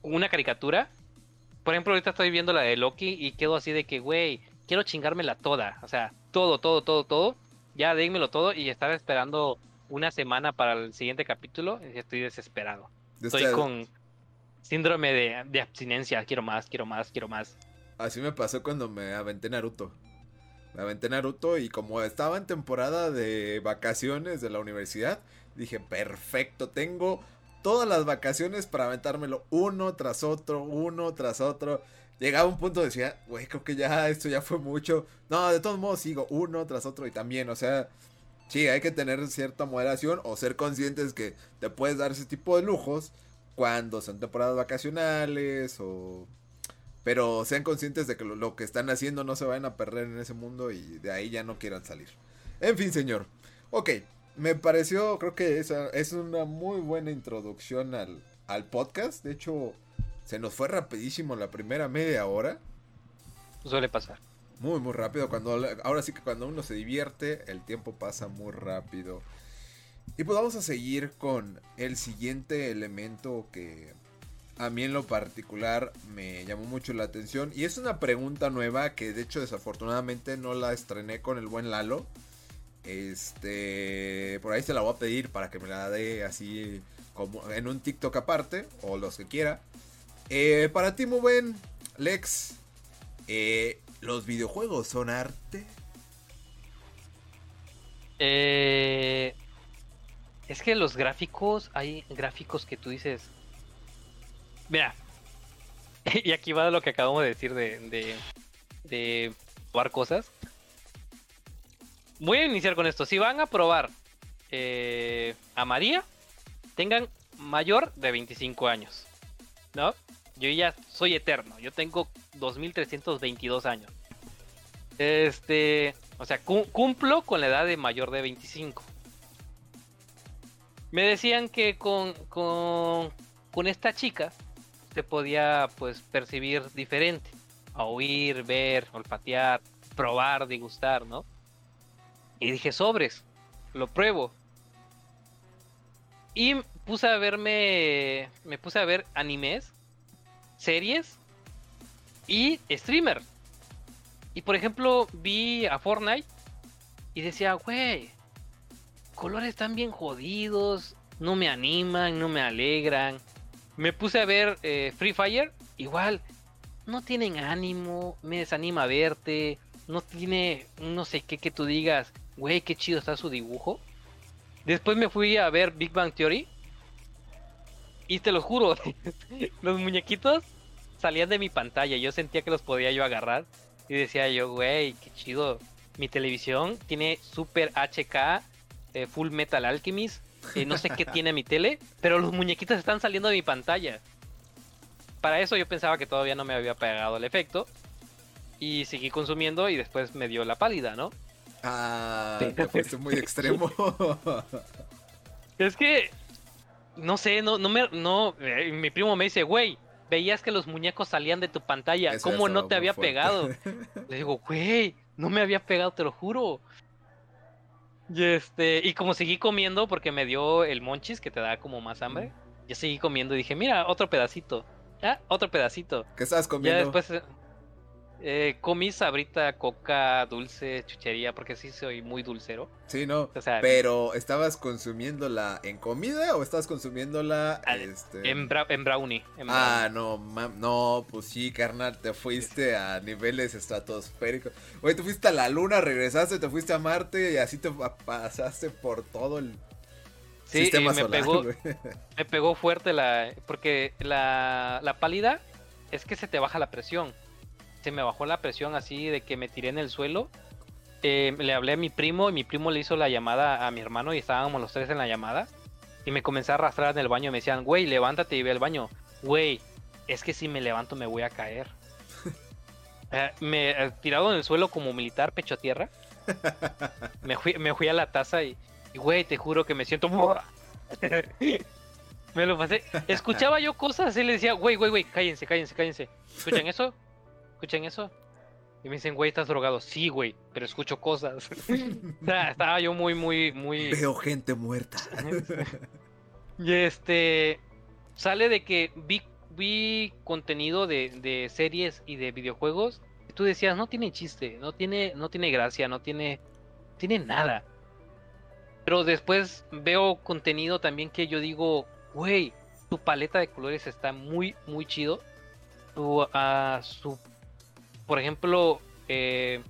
una caricatura, por ejemplo, ahorita estoy viendo la de Loki y quedo así de que, güey, quiero chingármela toda. O sea, todo, todo, todo, todo. Ya dímelo todo y estaba esperando una semana para el siguiente capítulo. Y estoy desesperado. Estoy con síndrome de, de abstinencia. Quiero más, quiero más, quiero más. Así me pasó cuando me aventé Naruto. Me aventé Naruto y como estaba en temporada de vacaciones de la universidad, dije, perfecto, tengo todas las vacaciones para aventármelo uno tras otro, uno tras otro. Llegaba un punto decía, güey, creo que ya esto ya fue mucho. No, de todos modos sigo uno tras otro y también, o sea, sí, hay que tener cierta moderación o ser conscientes que te puedes dar ese tipo de lujos cuando son temporadas vacacionales o... Pero sean conscientes de que lo, que están haciendo no se vayan a perder en ese mundo y de ahí ya no quieran salir. En fin, señor. Ok, me pareció, creo que esa es una muy buena introducción al, al podcast. De hecho, se nos fue rapidísimo la primera media hora. Suele pasar. Muy, muy rápido. Cuando, ahora sí que cuando uno se divierte, el tiempo pasa muy rápido. Y pues vamos a seguir con el siguiente elemento que a mí en lo particular me llamó mucho la atención. Y es una pregunta nueva que de hecho desafortunadamente no la estrené con el buen Lalo. Este, por ahí se la voy a pedir para que me la dé así como en un TikTok aparte o los que quiera. Eh, para ti, muy buen Lex, eh, ¿los videojuegos son arte? Eh, es que los gráficos, hay gráficos que tú dices. Mira, y aquí va lo que acabamos de decir de, de, de probar cosas. Voy a iniciar con esto. Si van a probar eh, a María, tengan mayor de 25 años. ¿No? Yo ya soy eterno. Yo tengo 2322 años. Este. O sea, cumplo con la edad de mayor de 25. Me decían que con, con, con esta chica se podía pues percibir diferente. A oír, ver, olfatear, probar, degustar, ¿no? Y dije, sobres, lo pruebo. Y puse a verme, me puse a ver animes, series y streamers. Y por ejemplo, vi a Fortnite y decía, güey, colores tan bien jodidos, no me animan, no me alegran. Me puse a ver eh, Free Fire, igual, no tienen ánimo, me desanima verte, no tiene, no sé qué que tú digas, güey, qué chido está su dibujo. Después me fui a ver Big Bang Theory. Y te lo juro, los muñequitos salían de mi pantalla. Yo sentía que los podía yo agarrar. Y decía yo, güey, qué chido. Mi televisión tiene Super HK, eh, Full Metal Alchemist. Eh, no sé qué tiene mi tele, pero los muñequitos están saliendo de mi pantalla. Para eso yo pensaba que todavía no me había pegado el efecto. Y seguí consumiendo y después me dio la pálida, ¿no? Ah, te fuiste muy extremo. es que, no sé, no, no me, no, eh, mi primo me dice, güey, veías que los muñecos salían de tu pantalla, ¿cómo no te había pegado? Le digo, güey, no me había pegado, te lo juro. Y este, y como seguí comiendo, porque me dio el monchis que te da como más hambre, yo seguí comiendo y dije, mira, otro pedacito. Ah, otro pedacito. ¿Qué estás comiendo? Ya después eh, comí sabrita, coca, dulce, chuchería, porque sí soy muy dulcero. Sí, no. pero ¿estabas consumiéndola en comida o estabas consumiéndola este... en, brownie? ah, no, no, pues sí, carnal, te fuiste a niveles estratosféricos. Oye, te fuiste a la luna, regresaste, te fuiste a Marte y así te pasaste por todo el sí, sistema me Pegó, me pegó fuerte la... porque la, la pálida es que se te baja la presión se me bajó la presión así de que me tiré en el suelo. Eh, le hablé a mi primo y mi primo le hizo la llamada a mi hermano y estábamos los tres en la llamada. Y me comencé a arrastrar en el baño y me decían, güey, levántate y ve al baño. Güey, es que si me levanto me voy a caer. Eh, me he eh, tirado en el suelo como militar, pecho a tierra. me, fui, me fui a la taza y, güey, te juro que me siento... me lo pasé. Escuchaba yo cosas y le decía, güey, güey, güey, cállense, cállense, cállense. ¿Escuchan eso? ¿Escuchan eso? Y me dicen, güey, ¿estás drogado? Sí, güey, pero escucho cosas. estaba yo muy, muy, muy... Veo gente muerta. y este... Sale de que vi, vi contenido de, de series y de videojuegos. Y tú decías, no tiene chiste, no tiene, no tiene gracia, no tiene, tiene nada. Pero después veo contenido también que yo digo, güey, tu paleta de colores está muy, muy chido. Tu, ah, su, por ejemplo, eh,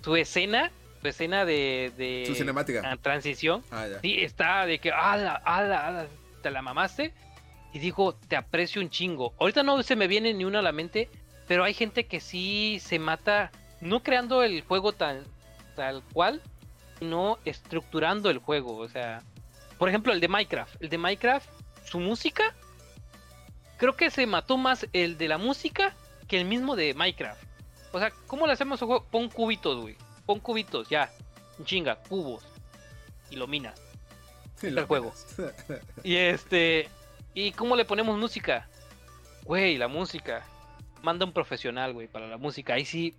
su escena, su escena de, de Su cinemática. ah, transición, Ah, sí, está de que, ala, ala, ala, te la mamaste. Y digo, te aprecio un chingo. Ahorita no se me viene ni una a la mente, pero hay gente que sí se mata, no creando el juego tal, tal cual, sino estructurando el juego. O sea, por ejemplo, el de Minecraft. El de Minecraft, su música, creo que se mató más el de la música que el mismo de Minecraft. O sea, ¿cómo le hacemos un juego? Pon cubitos, güey. Pon cubitos, ya. Chinga, cubos. Y lo minas. Sí, el juego. Y este. ¿Y cómo le ponemos música? Güey, la música. Manda un profesional, güey, para la música. Ahí sí,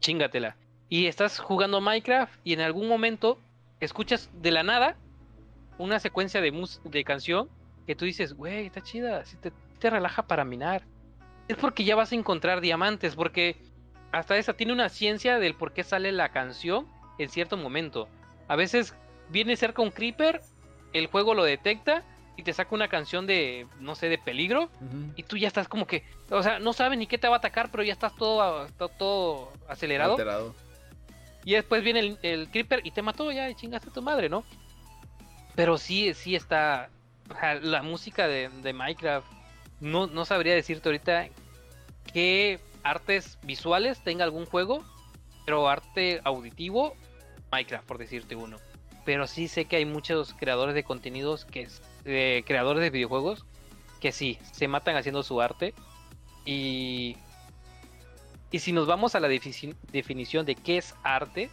chingatela. Y estás jugando Minecraft y en algún momento escuchas de la nada una secuencia de, mus- de canción que tú dices, güey, está chida, sí te, te relaja para minar. Es porque ya vas a encontrar diamantes, porque hasta esa tiene una ciencia del por qué sale la canción en cierto momento. A veces viene cerca un creeper, el juego lo detecta y te saca una canción de, no sé, de peligro. Y tú ya estás como que, o sea, no sabes ni qué te va a atacar, pero ya estás todo, todo, todo acelerado. Alterado. Y después viene el, el creeper y te mató, ya y chingaste a tu madre, ¿no? Pero sí, sí está. la música de, de Minecraft. No, no sabría decirte ahorita qué artes visuales tenga algún juego. Pero arte auditivo, Minecraft, por decirte uno. Pero sí sé que hay muchos creadores de contenidos que eh, creadores de videojuegos que sí, se matan haciendo su arte. Y. Y si nos vamos a la definición de qué es arte,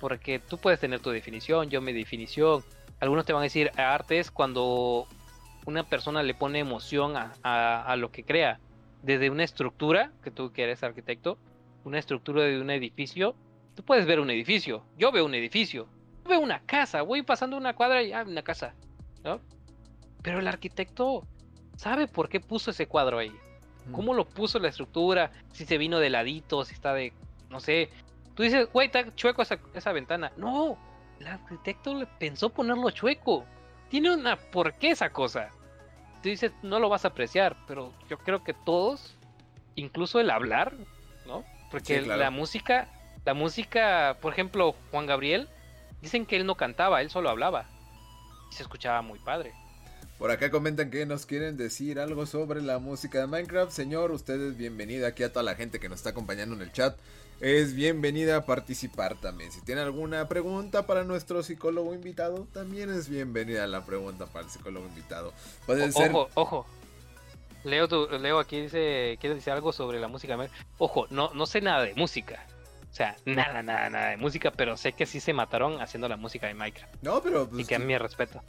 porque tú puedes tener tu definición, yo mi definición. Algunos te van a decir, arte es cuando una persona le pone emoción a, a- a lo que crea. Desde una estructura, que tú que eres arquitecto, una estructura de un edificio, tú puedes ver un edificio. Yo veo un edificio. Yo veo una casa. Voy pasando una cuadra y ah, una casa. ¿no? Pero el arquitecto sabe por qué puso ese cuadro ahí. ¿Cómo lo puso la estructura? Si se vino de ladito, si está de. No sé. Tú dices, güey, está chueco esa, esa ventana. No, el arquitecto le pensó ponerlo chueco. Tiene una. ¿Por qué esa cosa? Tú dices, no lo vas a apreciar, pero yo creo que todos, incluso el hablar, ¿no? Porque Sí, claro. la música, la música, por ejemplo, Juan Gabriel, dicen que él no cantaba, él solo hablaba. Y se escuchaba muy padre. Por acá comentan que nos quieren decir algo sobre la música de Minecraft. Señor, usted es bienvenida aquí a toda la gente que nos está acompañando en el chat. Es bienvenida a participar también. Si tiene alguna pregunta para nuestro psicólogo invitado, también es bienvenida la pregunta para el psicólogo invitado. Puede ser. Ojo, ojo. Leo, tu- Leo aquí dice, quiere decir algo sobre la música. Ojo, no, no sé nada de música. O sea, nada, nada, nada de música, pero sé que sí se mataron haciendo la música de Minecraft. No, pero y pues, que a mi respeto.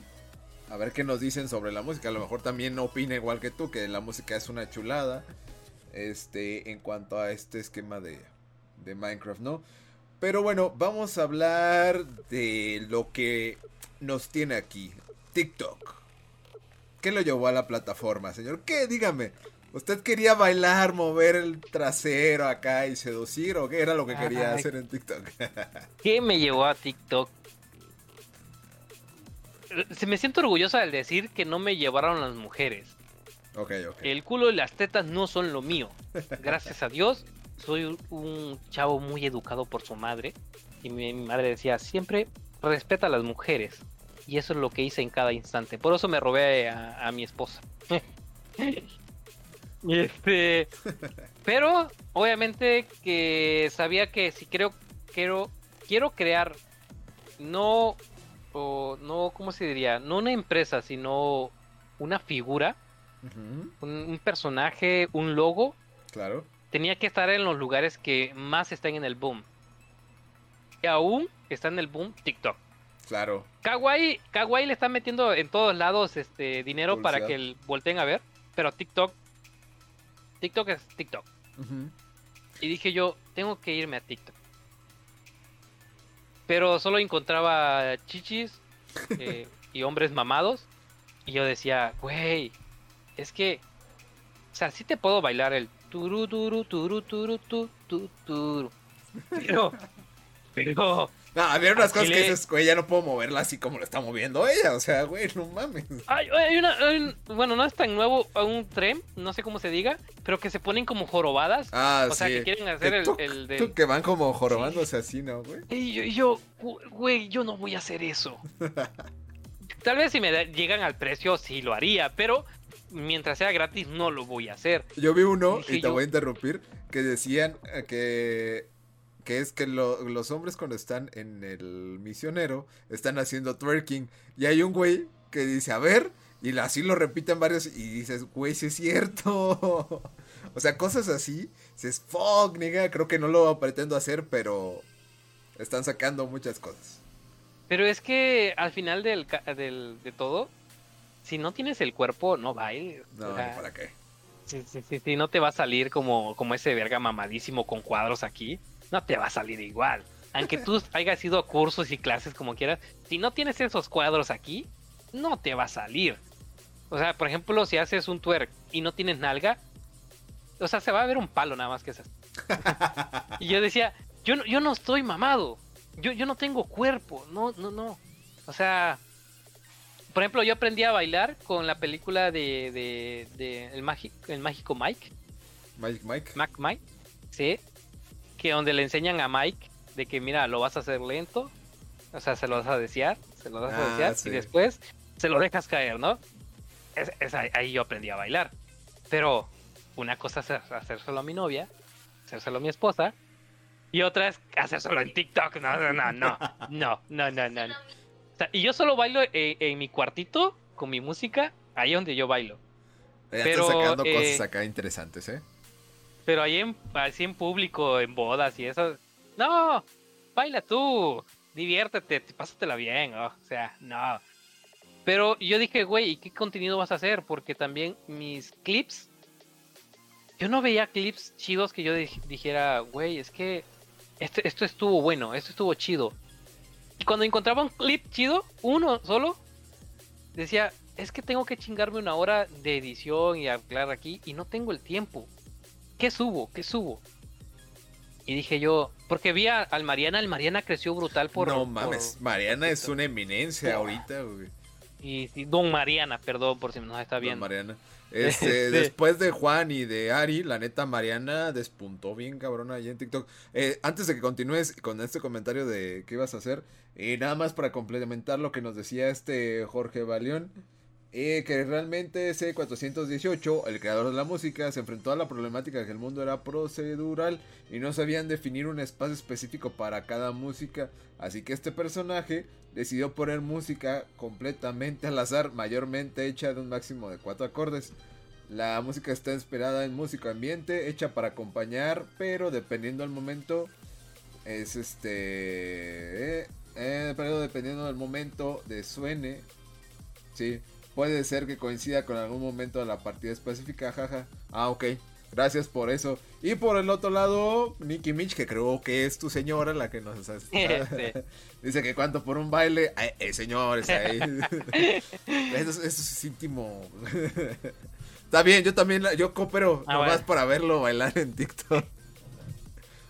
A ver qué nos dicen sobre la música. A lo mejor también opina igual que tú, que la música es una chulada. Este, en cuanto a este esquema de, de Minecraft, ¿no? Pero bueno, vamos a hablar de lo que nos tiene aquí. TikTok. ¿Qué lo llevó a la plataforma, señor? ¿Qué? Dígame. ¿Usted quería bailar, mover el trasero acá y seducir o qué era lo que quería Ay. hacer en TikTok? ¿Qué me llevó a TikTok? Se me siento orgullosa al decir que no me llevaron las mujeres. ok, ok. El culo y las tetas no son lo mío. Gracias a Dios, soy un chavo muy educado por su madre. Y mi, mi madre decía, siempre respeta a las mujeres. Y eso es lo que hice en cada instante. Por eso me robé a, a mi esposa. este. Pero, obviamente que sabía que si creo, quiero, quiero crear, no, o no, ¿cómo se diría? No una empresa, sino una figura un, un personaje, un logo, claro. tenía que estar en los lugares que más están en el boom. Y aún está en el boom TikTok. Claro. Kawaii, Kawaii le está metiendo en todos lados este dinero para que el, volteen a ver, pero TikTok, TikTok es TikTok. Y dije yo, tengo que irme a TikTok. Pero solo encontraba chichis eh, y hombres mamados. Y yo decía, güey, es que O sea, sí te puedo bailar el turu turu turu turu tu tu turu. Pero, pero, No, había unas cosas que dices, güey, ya no puedo moverla así como lo está moviendo ella. O sea, güey, no mames. hay, hay una, hay un- bueno, no es tan nuevo un tren, no sé cómo se diga, pero que se ponen como jorobadas. Ah, o sea, que quieren hacer el, tuc, el del- tuc, que van como jorobándose así, ¿no, güey? Y yo, y yo, "Gu- güey, yo no voy a hacer eso. Tal vez si me da- llegan al precio, sí lo haría, pero mientras sea gratis, no lo voy a hacer. Yo vi uno, y te yo- voy a interrumpir, que decían eh, que, que es que lo- los hombres cuando están en el misionero están haciendo twerking. Y hay un güey que dice, a ver, y así lo repiten varios y dices, güey, sí es cierto. o sea, cosas así, dices, fuck, nigga, creo que no lo pretendo hacer, pero están sacando muchas cosas. Pero es que al final del, del- de todo, si no tienes el cuerpo, no bailes. No, O sea, para qué. Sí, no te va a salir como, como ese verga mamadísimo con cuadros aquí. No te va a salir igual. Aunque tú hayas ido a cursos y clases como quieras, si no tienes esos cuadros aquí, no te va a salir. O sea, por ejemplo, si haces un twerk y no tienes nalga, o sea, se va a ver un palo nada más que esas. y yo decía, yo no, yo no estoy mamado. Yo, yo no tengo cuerpo. No, no, no. O sea, por ejemplo, yo aprendí a bailar con la película de, de, de el, mágico, el mágico Mike, Mike, Mike. Mac Mike, sí, que donde le enseñan a Mike de que mira, lo vas a hacer lento, o sea, se lo vas a desear, se lo vas Ah, a desear sí. y después se lo dejas caer, ¿no? Es, es ahí, ahí yo aprendí a bailar. Pero una cosa es hacérselo a mi novia, hacérselo a mi esposa, y otra es hacérselo en TikTok. No, no, no, no, no, no, no, no. O sea, y yo solo bailo eh, en mi cuartito con mi música, ahí donde yo bailo. Ya pero, están sacando eh, cosas acá interesantes, ¿eh? Pero ahí en, así en público, en bodas y eso. No, baila tú, diviértete, pásatela bien. o sea, no. Pero yo dije, güey, ¿y qué contenido vas a hacer? Porque también mis clips. Yo no veía clips chidos que yo dij- dijera, güey, es que esto, esto estuvo bueno, esto estuvo chido. Y cuando encontraba un clip chido, uno solo, decía, es que tengo que chingarme una hora de edición y hablar aquí y no tengo el tiempo. ¿Qué subo? ¿Qué subo? Y dije yo, porque vi a- al Mariana, el Mariana creció brutal por... no por- mames, Mariana es una eminencia ahorita, güey. y, y Don Mariana, perdón por si nos está Don viendo. Mariana. Este, Sí. Después de Juan y de Ari, la neta Mariana despuntó bien cabrona allá en TikTok. Eh, antes de que continúes con este comentario de qué ibas a hacer, y nada más para complementar lo que nos decía este Jorge Baleón, eh, que realmente C418, el creador de la música, se enfrentó a la problemática de que el mundo era procedural y no sabían definir un espacio específico para cada música, así que este personaje decidió poner música completamente al azar, mayormente hecha de un máximo de cuatro acordes. La música está inspirada en música ambiente, hecha para acompañar, pero dependiendo del momento, es este. eh, eh, pero dependiendo del momento de suene, sí, puede ser que coincida con algún momento de la partida específica, jaja. Ah, ok. Gracias por eso. Y por el otro lado, Nicky Mitch, que creo que es tu señora la que nos Sí. Dice que cuánto por un baile. Ay, eh, señores, ahí. eso, es- eso es íntimo. Está bien, yo también, la- yo coopero Ah, nomás bueno. para verlo bailar en TikTok.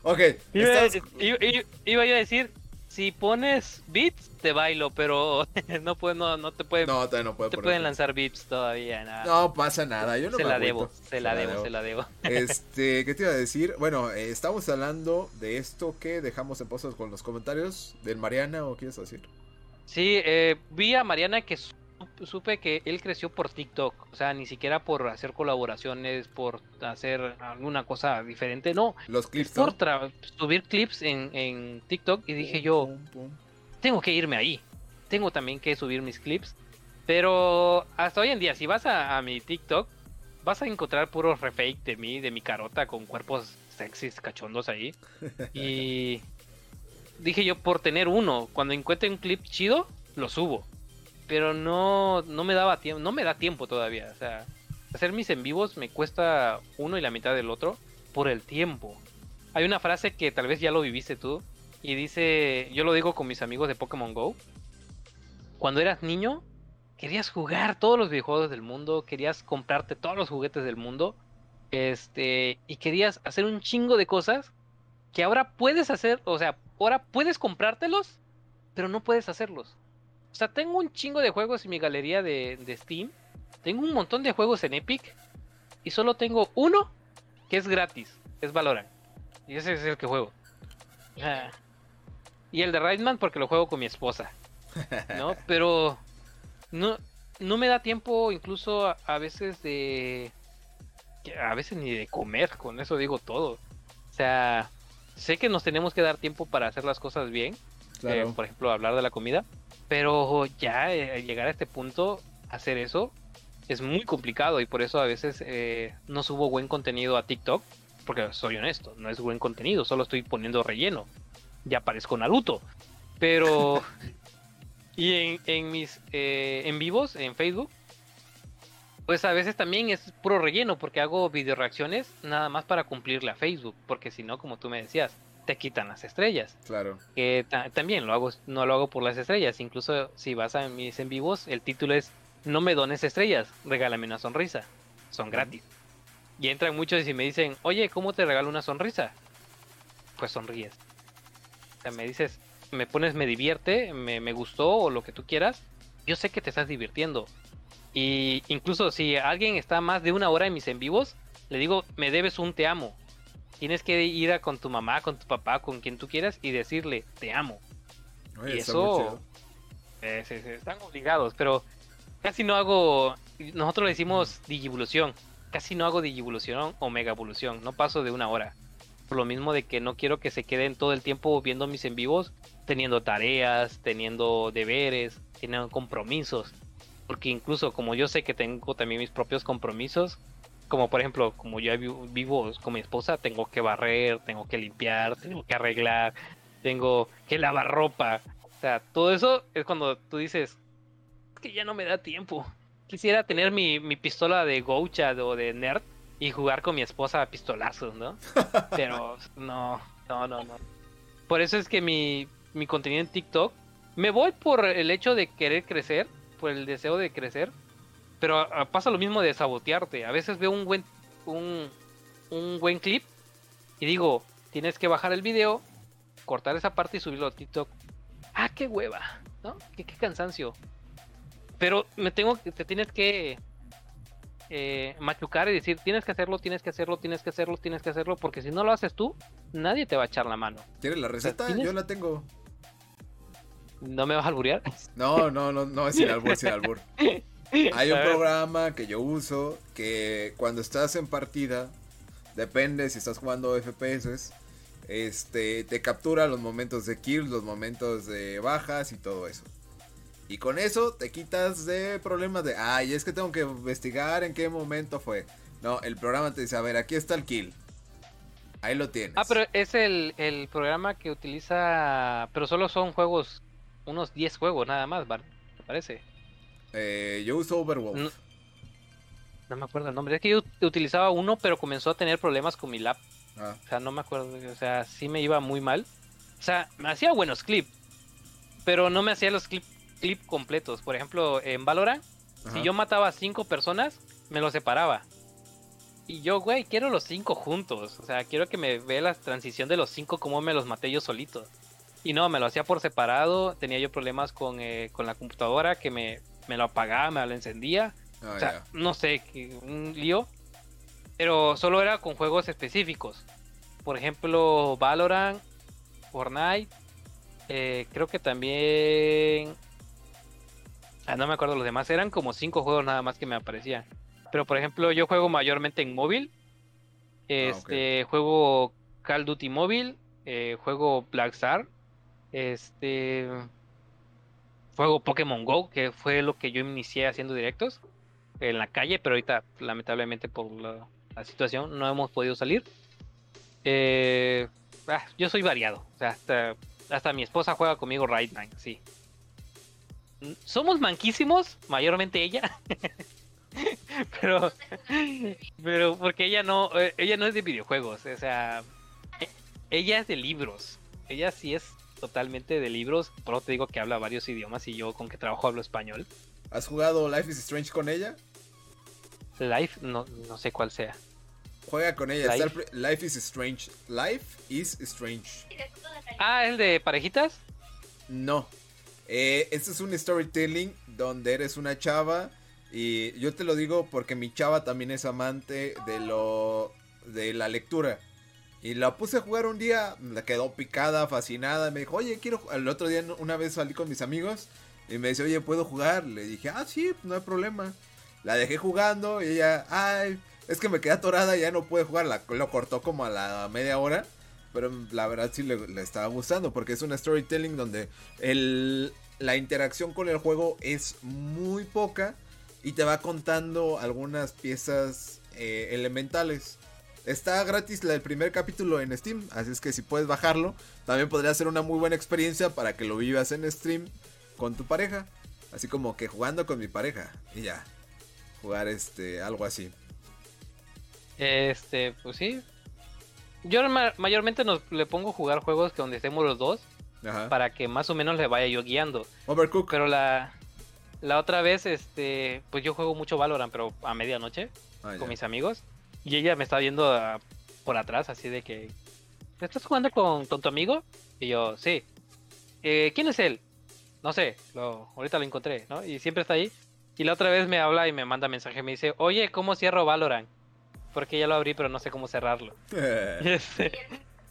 Ok, Iba, estás- iba- iba- iba yo a decir, si pones beats, te bailo, pero no, puede, no, no te pueden, No, no te pueden lanzar beats todavía. nada. No pasa nada, yo no se me la debo, se la debo, se la debo. Este, ¿qué te iba a decir? Bueno, eh, estamos hablando de esto que dejamos en pausas con los comentarios del Mariana, ¿o quieres decir? Sí, eh, vi a Mariana que su- supe que él creció por TikTok, o sea, ni siquiera por hacer colaboraciones, por hacer alguna cosa diferente, no, Los clips, por subir clips en, en TikTok y dije yo, Pum, pum, pum. tengo que irme ahí, tengo también que subir mis clips, pero hasta hoy en día, si vas a, a mi TikTok, vas a encontrar puros refake de mí, de mi carota con cuerpos sexys, cachondos ahí, y dije yo, por tener uno, cuando encuentre un clip chido, lo subo. Pero no, no me daba tiempo, no me da tiempo todavía. O sea, hacer mis en vivos me cuesta uno y la mitad del otro por el tiempo. Hay una frase que tal vez ya lo viviste tú. Y dice, yo lo digo con mis amigos de Pokémon Go. Cuando eras niño, querías jugar todos los videojuegos del mundo, querías comprarte todos los juguetes del mundo, Este, y querías hacer un chingo de cosas que ahora puedes hacer, o sea, ahora puedes comprártelos, pero no puedes hacerlos. O sea, tengo un chingo de juegos en mi galería de, de Steam. Tengo un montón de juegos en Epic. Y solo tengo uno que es gratis. Es Valorant. Y ese es el que juego. Ah. Y el de Raidman porque lo juego con mi esposa. ¿No? Pero no, no me da tiempo incluso a, a veces de... A veces ni de comer, con eso digo todo. O sea, sé que nos tenemos que dar tiempo para hacer las cosas bien. Claro. Eh, por ejemplo, hablar de la comida. Pero ya eh, llegar a este punto, hacer eso, es muy complicado y por eso a veces eh, no subo buen contenido a TikTok. Porque soy honesto, no es buen contenido, solo estoy poniendo relleno. Ya parezco Naruto. Pero... y en, en mis eh, en vivos, en Facebook, pues a veces también es puro relleno porque hago video reacciones nada más para cumplirle a Facebook. Porque si no, como tú me decías, te quitan las estrellas. Claro. Que ta- también lo hago, no lo hago por las estrellas. Incluso si vas a mis en vivos, el título es No me dones estrellas, regálame una sonrisa. Son gratis. Y entran muchos y me dicen, oye, ¿cómo te regalo una sonrisa? Pues sonríes. O sea, me dices, me pones, me divierte, me, me gustó o lo que tú quieras. Yo sé que te estás divirtiendo. Y incluso si alguien está más de una hora en mis en vivos, le digo, me debes un te amo. Tienes que ir a con tu mamá, con tu papá, con quien tú quieras y decirle, te amo. Oye, y eso eh, se- se están obligados, pero casi no hago, nosotros le decimos digivolución, casi no hago digivolución o mega evolución, no paso de una hora. Por lo mismo de que no quiero que se queden todo el tiempo viendo mis en vivos, teniendo tareas, teniendo deberes, teniendo compromisos. Porque incluso como yo sé que tengo también mis propios compromisos, como por ejemplo, como yo vi- vivo con mi esposa, tengo que barrer, tengo que limpiar, tengo que arreglar, tengo que lavar ropa. O sea, todo eso es cuando tú dices, es que ya no me da tiempo. Quisiera tener mi, mi pistola de Goucha o de Nerd y jugar con mi esposa a pistolazos, ¿no? Pero no, no, no, no. Por eso es que mi, mi contenido en TikTok, me voy por el hecho de querer crecer, por el deseo de crecer, pero ah, pasa lo mismo de sabotearte. A veces veo un buen, un, un buen clip y digo, tienes que bajar el video, cortar esa parte y subirlo a TikTok. Ah, qué hueva, ¿no? Qué, qué cansancio. Pero me tengo, que- te tienes que eh, machucar y decir, tienes que hacerlo, tienes que hacerlo, tienes que hacerlo, tienes que hacerlo, porque si no lo haces tú, nadie te va a echar la mano. ¿Tienes la receta? ¿tienes? Yo la tengo. ¿No me vas a alburear? No, no, no, no es sin albur, sin albur. Hay un programa que yo uso que cuando estás en partida, depende si estás jugando FPS, este, te captura los momentos de kills, los momentos de bajas y todo eso. Y con eso te quitas de problemas de, ay, es que tengo que investigar en qué momento fue. No, el programa te dice, a ver, aquí está el kill. Ahí lo tienes. Ah, pero es el, el programa que utiliza, pero solo son juegos, unos 10 juegos nada más, Bart, ¿te parece? Eh, yo uso Overwolf. No. No me acuerdo el nombre. Es que yo utilizaba uno, pero comenzó a tener problemas con mi lap. Ah, O sea, no me acuerdo. O sea, sí me iba muy mal. O sea, me hacía buenos clips. Pero no me hacía los clip, clip completos. Por ejemplo, en Valorant, ajá. si yo mataba a cinco personas, me los separaba. Y yo, güey, quiero los cinco juntos. O sea, quiero que me vea la transición de los cinco como me los maté yo solito. Y no, me lo hacía por separado. Tenía yo problemas con, eh, con la computadora que me, me lo apagaba, me lo encendía. Ah, O sea, no sé, un lío. Pero solo era con juegos específicos. Por ejemplo, Valorant, Fortnite. eh, creo que también. Ah, no me acuerdo los demás. Eran como cinco juegos nada más que me aparecían. Pero por ejemplo, yo juego mayormente en móvil. Este, juego Call of Duty móvil. eh, juego Black Star. Este. Juego Pokémon Go, que fue lo que yo inicié haciendo directos en la calle, pero ahorita lamentablemente por la, situación no hemos podido salir. Eh, ah, yo soy variado, o sea, hasta, hasta mi esposa juega conmigo Raidman, sí. Somos manquísimos, mayormente ella. pero, pero porque ella no, eh, ella no es de videojuegos, o sea, ella es de libros. Ella sí es totalmente de libros, por eso te digo que habla varios idiomas y yo con que trabajo hablo español. ¿Has jugado Life is Strange con ella? Life, no, no sé cuál sea. Juega con ella. Life. Life is Strange. Life is Strange. Ah, ¿el de parejitas? No. Eh, este es un storytelling donde eres una chava. Y yo te lo digo porque mi chava también es amante de lo. de la lectura. Y la puse a jugar un día, la quedó picada, fascinada. Me dijo, oye, quiero. ju-". El otro día, una vez salí con mis amigos. Y me dice, oye, ¿puedo jugar? Le dije, ah, sí, no hay problema. La dejé jugando y ella, ay, es que me quedé atorada, ya no pude jugar. La, lo cortó como a la media hora. Pero la verdad sí le, estaba gustando porque es un storytelling donde el, la interacción con el juego es muy poca y te va contando algunas piezas eh, elementales. Está gratis el primer capítulo en Steam, así es que si puedes bajarlo, también podría ser una muy buena experiencia para que lo vivas en stream con tu pareja. Así como que jugando con mi pareja y ya. Jugar este algo así. Este, pues sí. Yo ma- mayormente nos, le pongo a jugar juegos que donde estemos los dos Ajá. para que más o menos le vaya yo guiando. Overcook. Pero la, la otra vez, este, pues yo juego mucho Valorant, pero a medianoche Ah, ya. con mis amigos. Y ella me está viendo ah, por atrás, así de que, ¿estás jugando con, con tu amigo? Y yo, sí. "Eh, ¿Quién es él? No sé, lo, ahorita lo encontré, ¿no? Y siempre está ahí. Y la otra vez me habla y me manda mensaje, me dice, oye, ¿cómo cierro Valorant? Porque ya lo abrí, pero no sé cómo cerrarlo. Este,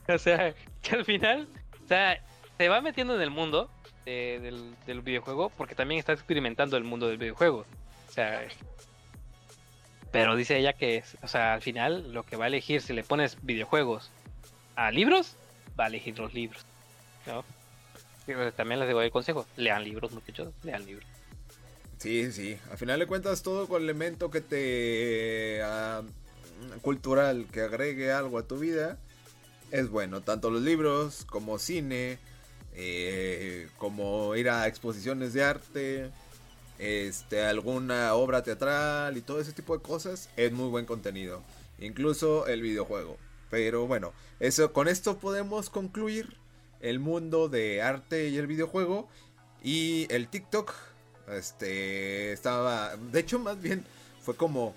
o sea, que al final, o sea, se va metiendo en el mundo de- del, del videojuego porque también está experimentando el mundo del videojuego. O sea, pero dice ella que, o sea, al final lo que va a elegir si le pones videojuegos a libros, va a elegir los libros. pues, también les digo el consejo, lean libros, muchachos, lean libros. Sí, sí. Al final de cuentas, todo con elemento que te. ah, cultural, que agregue algo a tu vida, es bueno. Tanto los libros, como cine, eh, como ir a exposiciones de arte, este, alguna obra teatral y todo ese tipo de cosas, es muy buen contenido. Incluso el videojuego. Pero bueno, eso, con esto podemos concluir el mundo de arte y el videojuego. Y el TikTok, este, estaba, de hecho más bien fue como,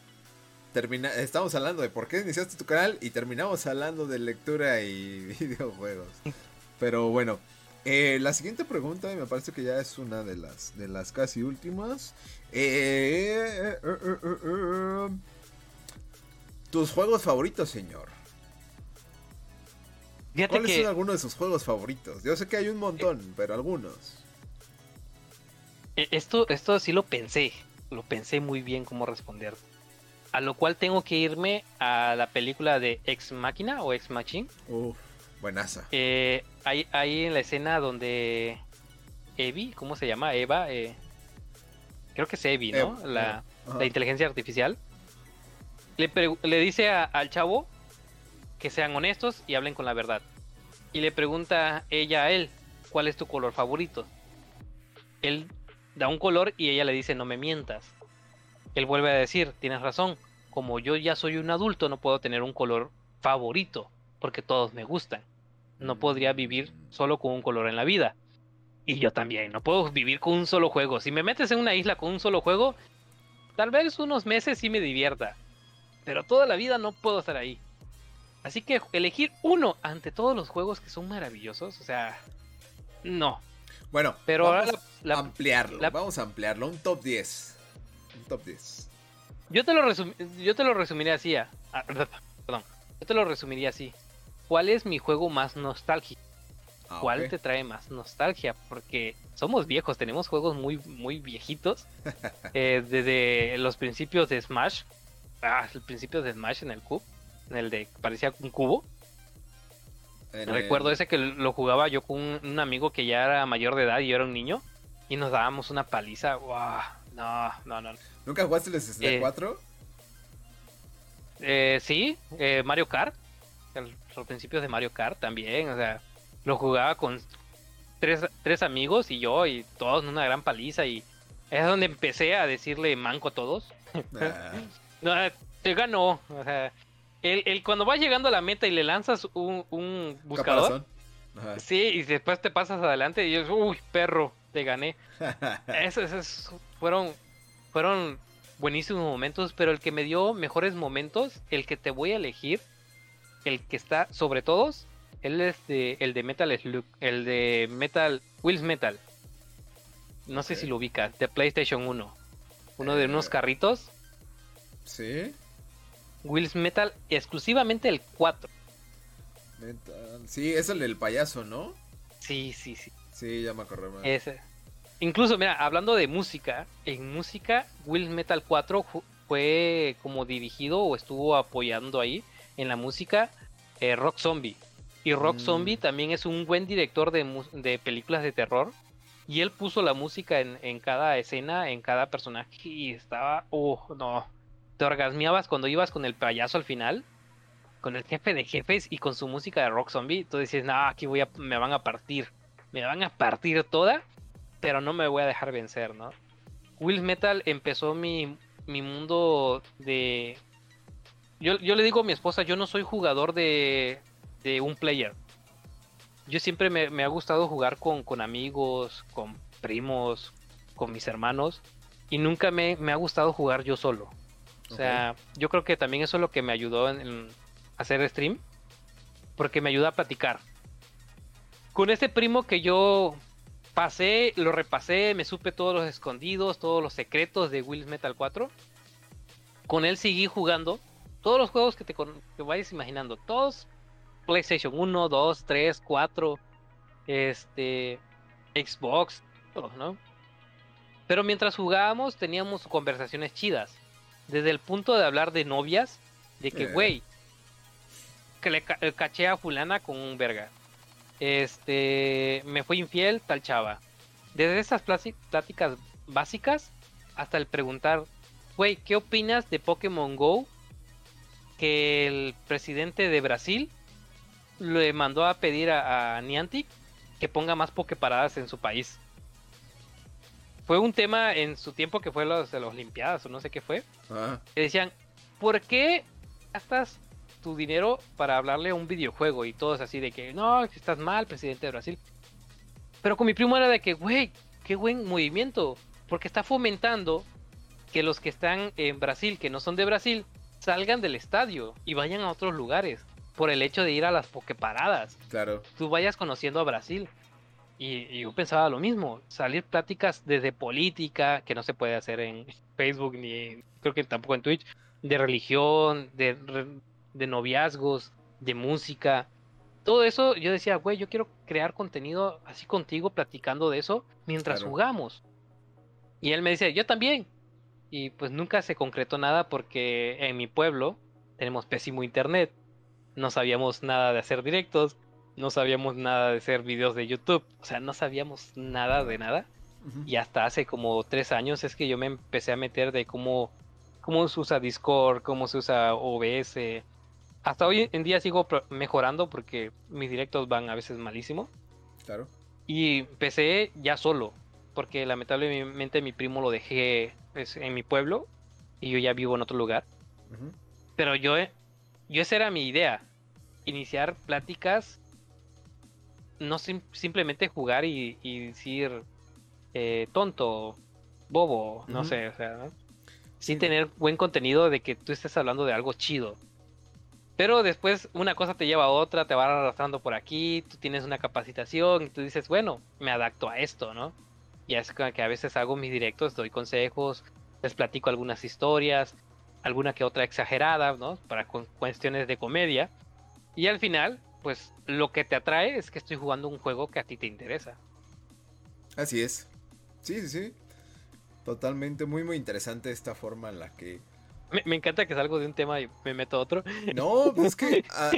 termina, estamos hablando de por qué iniciaste tu canal y terminamos hablando de lectura y videojuegos. Pero bueno, eh, la siguiente pregunta y me parece que ya es una de las, de las casi últimas. Eh, eh, eh. Tus juegos favoritos, señor. Fíjate ¿Cuáles que son algunos de sus juegos favoritos? Yo sé que hay un montón, pero algunos. esto, esto sí lo pensé, lo pensé muy bien cómo responder. A lo cual tengo que irme a la película de Ex Máquina o Ex Machine. Uf, buenaza. Eh, ahí, ahí en la escena donde Evi, ¿cómo se llama? Eva, eh, creo que es Evi, ¿no? Ev- la, inteligencia artificial. Le, le dice a- al chavo que sean honestos y hablen con la verdad. Y le pregunta ella a él, ¿cuál es tu color favorito? Él da un color y ella le dice, no me mientas. Él vuelve a decir, tienes razón, como yo ya soy un adulto no puedo tener un color favorito, porque todos me gustan. No podría vivir solo con un color en la vida. Y yo también, no puedo vivir con un solo juego. Si me metes en una isla con un solo juego, tal vez unos meses sí me divierta. Pero toda la vida no puedo estar ahí. Así que elegir uno ante todos los juegos que son maravillosos, o sea, no. Bueno, Pero ahora vamos la- a la- ampliarlo. la- Vamos a ampliarlo. Un top 10. Un top 10. Yo te lo yo te lo resumiría así. ah, perdón. Yo te lo resumiría así. ¿Cuál es mi juego más nostálgico? Ah, ¿Cuál te trae más nostalgia? Porque somos viejos, tenemos juegos muy, muy viejitos. eh, desde los principios de Smash. Ah, el principio de Smash en el cubo. En el de parecía un cubo. En Recuerdo el- ese que lo jugaba yo con un, un amigo que ya era mayor de edad y yo era un niño. Y nos dábamos una paliza. ¡Wow! No, no, no. ¿Nunca jugaste el 64? Eh, sí, eh, Mario Kart. el- los principios de Mario Kart también. O sea, lo jugaba con tres, tres amigos y yo y todos en una gran paliza. Y es donde empecé a decirle manco a todos. No, te ganó. O sea, el, el cuando vas llegando a la meta y le lanzas un, un buscador. Ajá. Sí, y después te pasas adelante y yo, uy, perro, te gané. Esos, esos fueron, fueron buenísimos momentos, pero el que me dio mejores momentos, el que te voy a elegir, el que está sobre todos, él es de, el de Metal Slug, el de Metal, Wheels Metal. No sé si lo ubicas, de PlayStation 1. Uno de unos Eh. carritos. Sí. Wheels Metal, exclusivamente el 4. Metal. Sí, es el del payaso, ¿no? Sí, sí, sí. Sí, ya me acordé. man. Ese. Incluso, mira, hablando de música, en música, Will Metal 4 ju- fue como dirigido o estuvo apoyando ahí en la música eh, Rock Zombie. Y Rock Mm. Zombie también es un buen director de, de películas de terror. Y él puso la música en, en cada escena, en cada personaje. Y estaba. Oh, no. Te orgasmeabas cuando ibas con el payaso al final. Con el jefe de jefes y con su música de Rock Zombie. Tú dices, no, aquí voy a, me van a partir. Me van a partir toda. Pero no me voy a dejar vencer, ¿no? Will Metal empezó mi, mi mundo de. Yo, yo le digo a mi esposa, yo no soy jugador de, de un player. Yo siempre me, me ha gustado jugar con, con amigos, con primos, con mis hermanos. Y nunca me, me ha gustado jugar yo solo. O sea, yo creo que también eso es lo que me ayudó en, en hacer stream. Porque me ayuda a platicar. Con este primo que yo pasé, lo repasé, me supe todos los escondidos, todos los secretos de Will Metal 4. Con él seguí jugando todos los juegos que te, con- que vayas imaginando. Todos PlayStation 1, 2, 3, 4, este, Xbox, todos, ¿no? Pero mientras jugábamos teníamos conversaciones chidas. Desde el punto de hablar de novias, de que, Eh. güey, que le ca- eh, caché a fulana con un verga. Este, me fue infiel tal chava. Desde esas pláticas básicas hasta el preguntar, güey, ¿qué opinas de Pokémon Go? Que el presidente de Brasil le mandó a pedir a, a Niantic que ponga más Poképaradas en su país. Fue un tema en su tiempo que fue los de las Olimpiadas o no sé qué fue. Ah, Que decían, ¿por qué gastas tu dinero para hablarle a un videojuego? Y todos así de que, no, estás mal, presidente de Brasil. Pero con mi primo era de que, güey, qué buen movimiento. Porque está fomentando que los que están en Brasil, que no son de Brasil, salgan del estadio y vayan a otros lugares. Por el hecho de ir a las pokeparadas claro. tú vayas conociendo a Brasil. Y, y yo pensaba lo mismo, salir pláticas desde política, que no se puede hacer en Facebook ni creo que tampoco en Twitch, de religión, de, de noviazgos, de música. Todo eso yo decía, güey, yo quiero crear contenido así contigo, platicando de eso mientras Claro. jugamos. Y él me dice, yo también. Y pues nunca se concretó nada porque en mi pueblo tenemos pésimo internet. No sabíamos nada de hacer directos no sabíamos nada de hacer videos de YouTube, o sea, no sabíamos nada de nada. Y hasta hace como tres años es que yo me empecé a meter de cómo, cómo se usa Discord, cómo se usa OBS. Hasta hoy en día sigo mejorando porque mis directos van a veces malísimo. Claro. Y empecé ya solo, porque lamentablemente mi primo lo dejé pues, en mi pueblo y yo ya vivo en otro lugar. Pero yo, yo esa era mi idea. Iniciar pláticas, no sim- simplemente jugar y, y decir eh, tonto, bobo, no sé, o sea, sí tener buen contenido de que tú estés hablando de algo chido. Pero después una cosa te lleva a otra, te va arrastrando por aquí, tú tienes una capacitación y tú dices, bueno, me adapto a esto, ¿no? Y es que a veces hago mis directos, doy consejos, les platico algunas historias, alguna que otra exagerada, ¿no? Para cu- cuestiones de comedia. Y al final, pues lo que te atrae es que estoy jugando un juego que a ti te interesa. Así es. Sí, sí, sí. Totalmente, muy, muy interesante esta forma en la que... Me, me encanta que salgo de un tema y me meto a otro. No, pues es que... ah,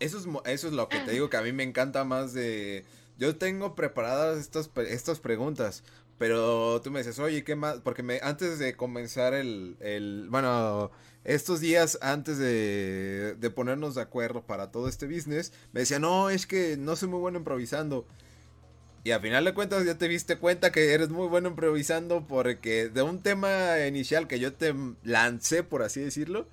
eso, es, eso es lo que te digo, que a mí me encanta más de... Yo tengo preparadas estas, estas preguntas, pero tú me dices, oye, ¿qué más? Porque me, antes de comenzar el, el... Bueno, estos días antes de, de ponernos de acuerdo para todo este business, me decía, no, es que no soy muy bueno improvisando. Y al final de cuentas ya te diste cuenta que eres muy bueno improvisando porque de un tema inicial que yo te lancé, por así decirlo,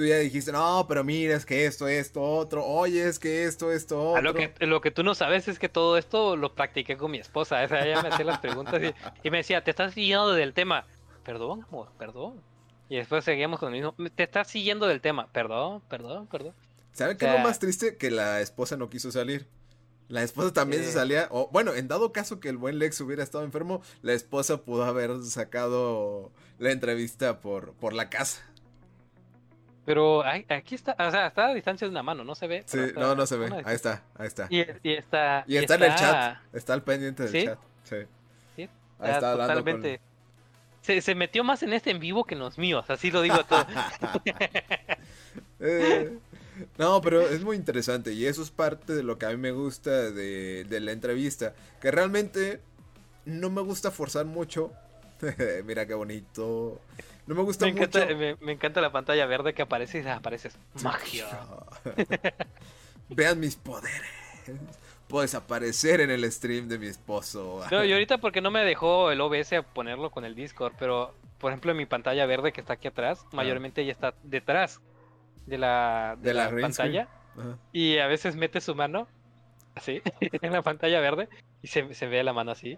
tú ya dijiste, no, pero mira, es que esto, esto, otro, oye, es que esto, esto, A otro. lo que, lo que tú no sabes es que todo esto lo practiqué con mi esposa. O sea, ella me hacía las preguntas y, y me decía, te estás guiando del tema. perdón, amor, perdón. Y después seguíamos con el mismo, te estás siguiendo del tema, perdón, perdón, perdón. ¿Saben qué es lo más triste? Que la esposa no quiso salir. La esposa también se salía. O, bueno, en dado caso que el buen Lex hubiera estado enfermo, la esposa pudo haber sacado la entrevista por, por la casa. Pero aquí está, o sea, está a distancia de una mano, no se ve. Sí, no, no se ve. Ahí está, ahí está. Y, está. Y está, en el chat. Está al pendiente del chat. Sí. ¿Sí? Ahí está totalmente. Se, se, metió más en este en vivo que en los míos, así lo digo todo. eh, no, pero es muy interesante y eso es parte de lo que a mí me gusta de, la entrevista. Que realmente no me gusta forzar mucho. Mira qué bonito. No me gusta mucho. me, encanta la pantalla verde que aparece y desapareces. Magia. Vean mis poderes. Puedes aparecer en el stream de mi esposo. No, y ahorita porque no me dejó el OBS a ponerlo con el Discord, pero por ejemplo en mi pantalla verde que está aquí atrás, ah. mayormente ya está detrás de la, de, la, pantalla. Y a veces mete su mano así en la pantalla verde y se, se ve la mano así.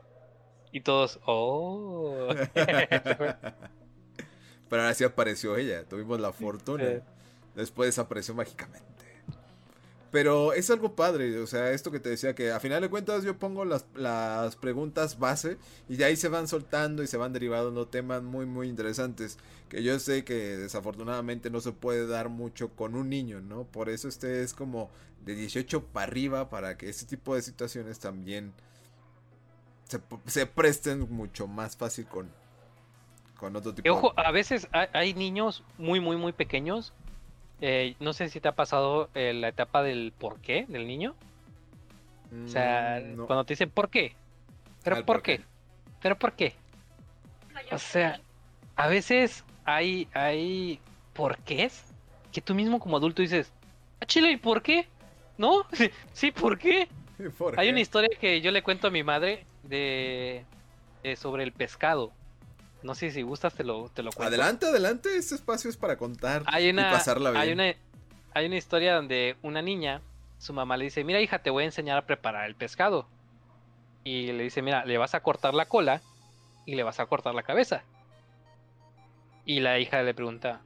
Y todos, oh. Pero ahora sí apareció ella, tuvimos la fortuna. Después desapareció mágicamente. Pero es algo padre, o sea, esto que te decía que a final de cuentas yo pongo las, las preguntas base y de ahí se van soltando y se van derivando temas muy muy interesantes que yo sé que desafortunadamente no se puede dar mucho con un niño, ¿no? Por eso este es como de 18 para arriba para que este tipo de situaciones también se, se presten mucho más fácil con, con otro tipo. Ojo, a veces hay niños muy muy muy pequeños eh, no sé si te ha pasado eh, la etapa del por qué del niño. o sea, mm, cuando te dicen por qué. ¿Pero por, qué? ¿Pero por qué? O sea, a veces hay, hay por qué que tú mismo como adulto dices, ¿a ah, Chile, ¿y por qué? ¿No? Sí, ¿por qué? hay una historia que yo le cuento a mi madre de sobre el pescado. No sé si gustas, te lo, te lo cuento. Adelante, adelante, este espacio es para contar hay una, y pasarla bien. Hay una, hay una historia donde una niña, su mamá le dice, mira hija, te voy a enseñar a preparar el pescado. Y le dice, mira, le vas a cortar la cola y le vas a cortar la cabeza. Y la hija le pregunta,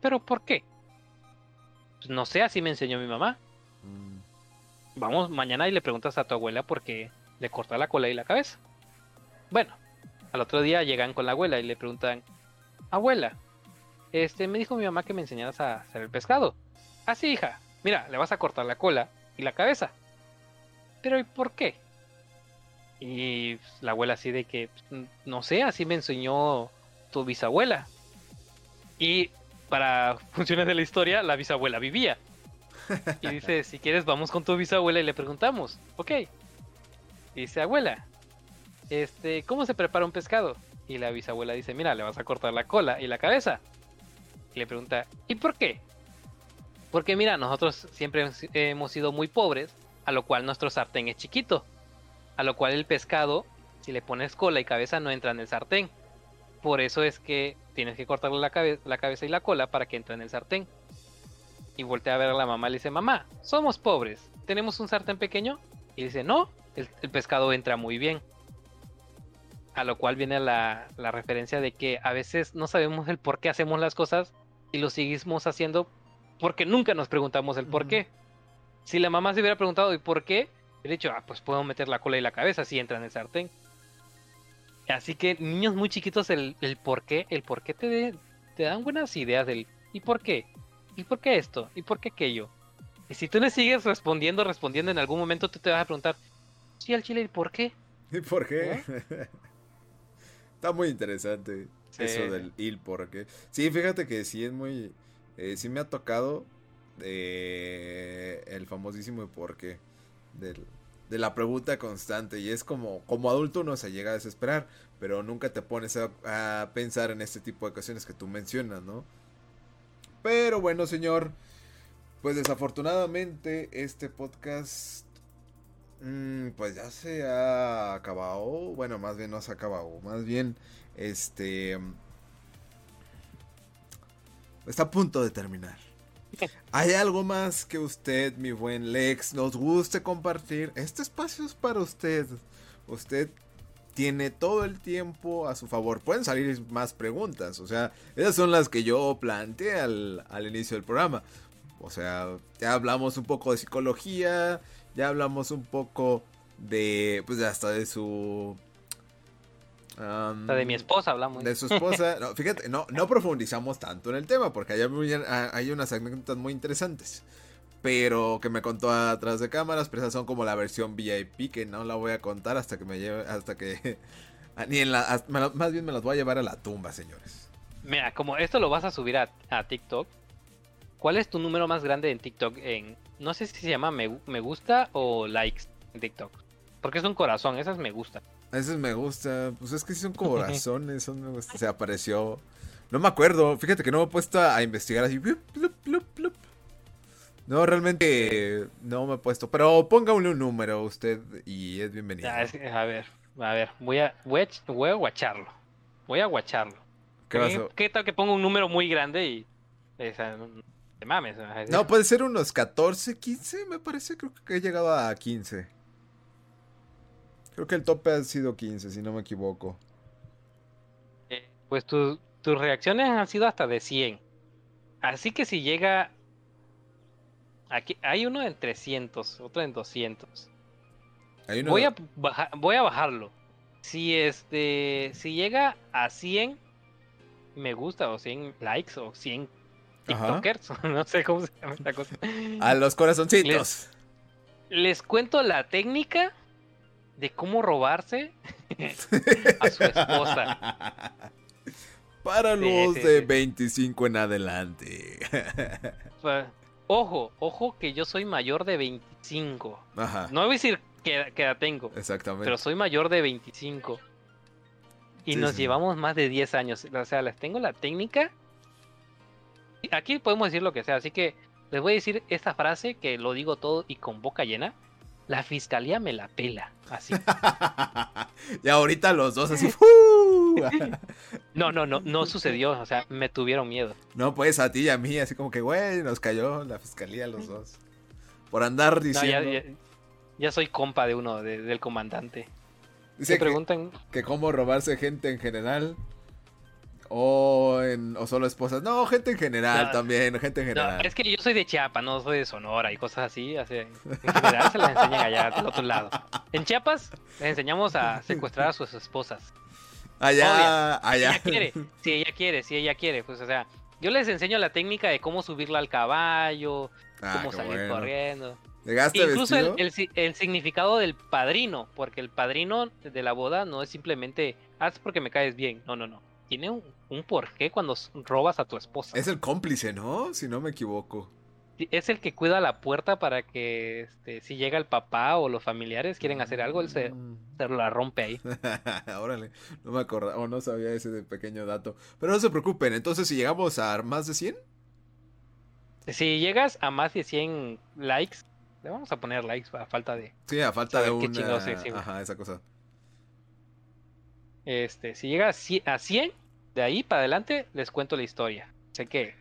¿pero por qué? Pues no sé, así me enseñó mi mamá. Mm. Vamos mañana y le preguntas a tu abuela por qué le corta la cola y la cabeza. Bueno, al otro día llegan con la abuela y le preguntan, abuela, este, me dijo mi mamá que me enseñaras a hacer el pescado. Ah, sí, hija, mira, le vas a cortar la cola y la cabeza. Pero ¿y por qué? Y la abuela así de que, no sé, así me enseñó tu bisabuela. Y para funciones de la historia, la bisabuela vivía. Y dice, si quieres vamos con tu bisabuela y le preguntamos. Ok. Dice, abuela, este, ¿cómo se prepara un pescado? Y la bisabuela dice, mira, le vas a cortar la cola y la cabeza. Y le pregunta, ¿y por qué? Porque mira, nosotros siempre hemos sido muy pobres, a lo cual nuestro sartén es chiquito. A lo cual el pescado, si le pones cola y cabeza, no entra en el sartén. Por eso es que tienes que cortarle la, la cabeza y la cola para que entre en el sartén. Y voltea a ver a la mamá y le dice, mamá, somos pobres, ¿tenemos un sartén pequeño? Y dice, no, el pescado entra muy bien. A lo cual viene la, referencia de que a veces no sabemos el por qué hacemos las cosas y lo seguimos haciendo porque nunca nos preguntamos el por qué. Si la mamá se hubiera preguntado ¿y por qué? Hubiera dicho, ah, pues puedo meter la cola y la cabeza si entra en el sartén. Así que niños muy chiquitos, el, el por qué, el por qué te, te dan buenas ideas del ¿y por qué? ¿Y por qué esto? ¿Y por qué aquello? Y si tú le sigues respondiendo, respondiendo, en algún momento tú te vas a preguntar, sí, al chile, ¿y por qué? ¿Y por qué? Está muy interesante eso del il porque. Sí, fíjate que sí es muy. Eh, sí me ha tocado eh, el famosísimo por qué. de la pregunta constante. Y es como, como adulto uno se llega a desesperar. Pero nunca te pones a, pensar en este tipo de ocasiones que tú mencionas, ¿no? Pero bueno, señor. Pues desafortunadamente este podcast Mm, pues ya se ha acabado. Bueno, más bien no se ha acabado. Más bien, este. Está a punto de terminar. ¿Hay algo más que usted, mi buen Lex, nos guste compartir? Este espacio es para usted. Usted tiene todo el tiempo a su favor. Pueden salir más preguntas, o sea, esas son las que yo planteé al, al inicio del programa. O sea, ya hablamos un poco de psicología, ya hablamos un poco de, pues hasta de su... Um, de mi esposa hablamos. De su esposa. No, fíjate, no, no profundizamos tanto en el tema porque hay, hay unas anécdotas muy interesantes. Pero que me contó atrás de cámaras, pero esas son como la versión VIP que no la voy a contar hasta que me lleve, hasta que... Ni en la, más bien me las voy a llevar a la tumba, señores. Mira, como esto lo vas a subir a, a TikTok, ¿cuál es tu número más grande en TikTok? En, no sé si se llama me, me gusta o likes en TikTok. Porque es un corazón, esas me gustan. Esas me gusta. Pues es que son corazones, son Se apareció. No me acuerdo. Fíjate que no me he puesto a investigar así. No, realmente no me he puesto. Pero póngale un número usted y es bienvenido. a ver, a ver. Voy a, voy a, voy a guacharlo. Voy a guacharlo. ¿Qué, ¿Qué, tal que ponga un número muy grande y... te mames. No, puede ser unos 14, 15, me parece. Creo que he llegado a 15. Creo que el tope ha sido 15, si no me equivoco. Eh, pues tus reacciones han sido hasta de 100. Así que si llega... Aquí hay uno en 300, otro en 200. Voy, a voy a bajarlo. Si este si llega a 100 me gusta o 100 likes o 100 TikTokers, no sé cómo se llama esta cosa. A los corazoncitos. les cuento la técnica de cómo robarse a su esposa. Para los de 25 en adelante. ojo, ojo que yo soy mayor de 25. Ajá. No voy a decir que, que, la tengo. Exactamente. Pero soy mayor de 25. Y nos llevamos más de 10 años. O sea, les tengo la técnica. Aquí podemos decir lo que sea. Así que les voy a decir esta frase que lo digo todo y con boca llena la fiscalía me la pela, así. y ahorita los dos así. no, no, no, no sucedió, o sea, me tuvieron miedo. No, pues a ti y a mí, así como que, güey, nos cayó la fiscalía los dos. Por andar diciendo. ya, soy compa de uno, del comandante. Dice preguntan? que cómo robarse gente en general. O, en, o solo esposas. No, gente en general también, gente en general. es que yo soy de Chiapas, no soy de Sonora y cosas así. así en general se las enseñan allá del otro lado. En Chiapas les enseñamos a secuestrar a sus esposas. Allá, allá. Si ella quiere, si ella quiere, si ella quiere. Pues o sea, yo les enseño la técnica de cómo subirla al caballo, ah, cómo salir corriendo. Incluso el, el, significado del padrino, porque el padrino de la boda no es simplemente, haz porque me caes bien. No, no, no tiene un, un porqué cuando robas a tu esposa. Es el cómplice, ¿no? Si no me equivoco. Es el que cuida la puerta para que este, si llega el papá o los familiares quieren hacer algo, él se, se la rompe ahí. Órale, no me acordaba o no sabía ese pequeño dato. Pero no se preocupen, entonces si llegamos a más de 100. Si llegas a más de 100 likes, le vamos a poner likes a falta de... Sí, a falta de una... Ajá, esa cosa. Este, si llega a 100, de ahí para adelante les cuento la historia. Sé que,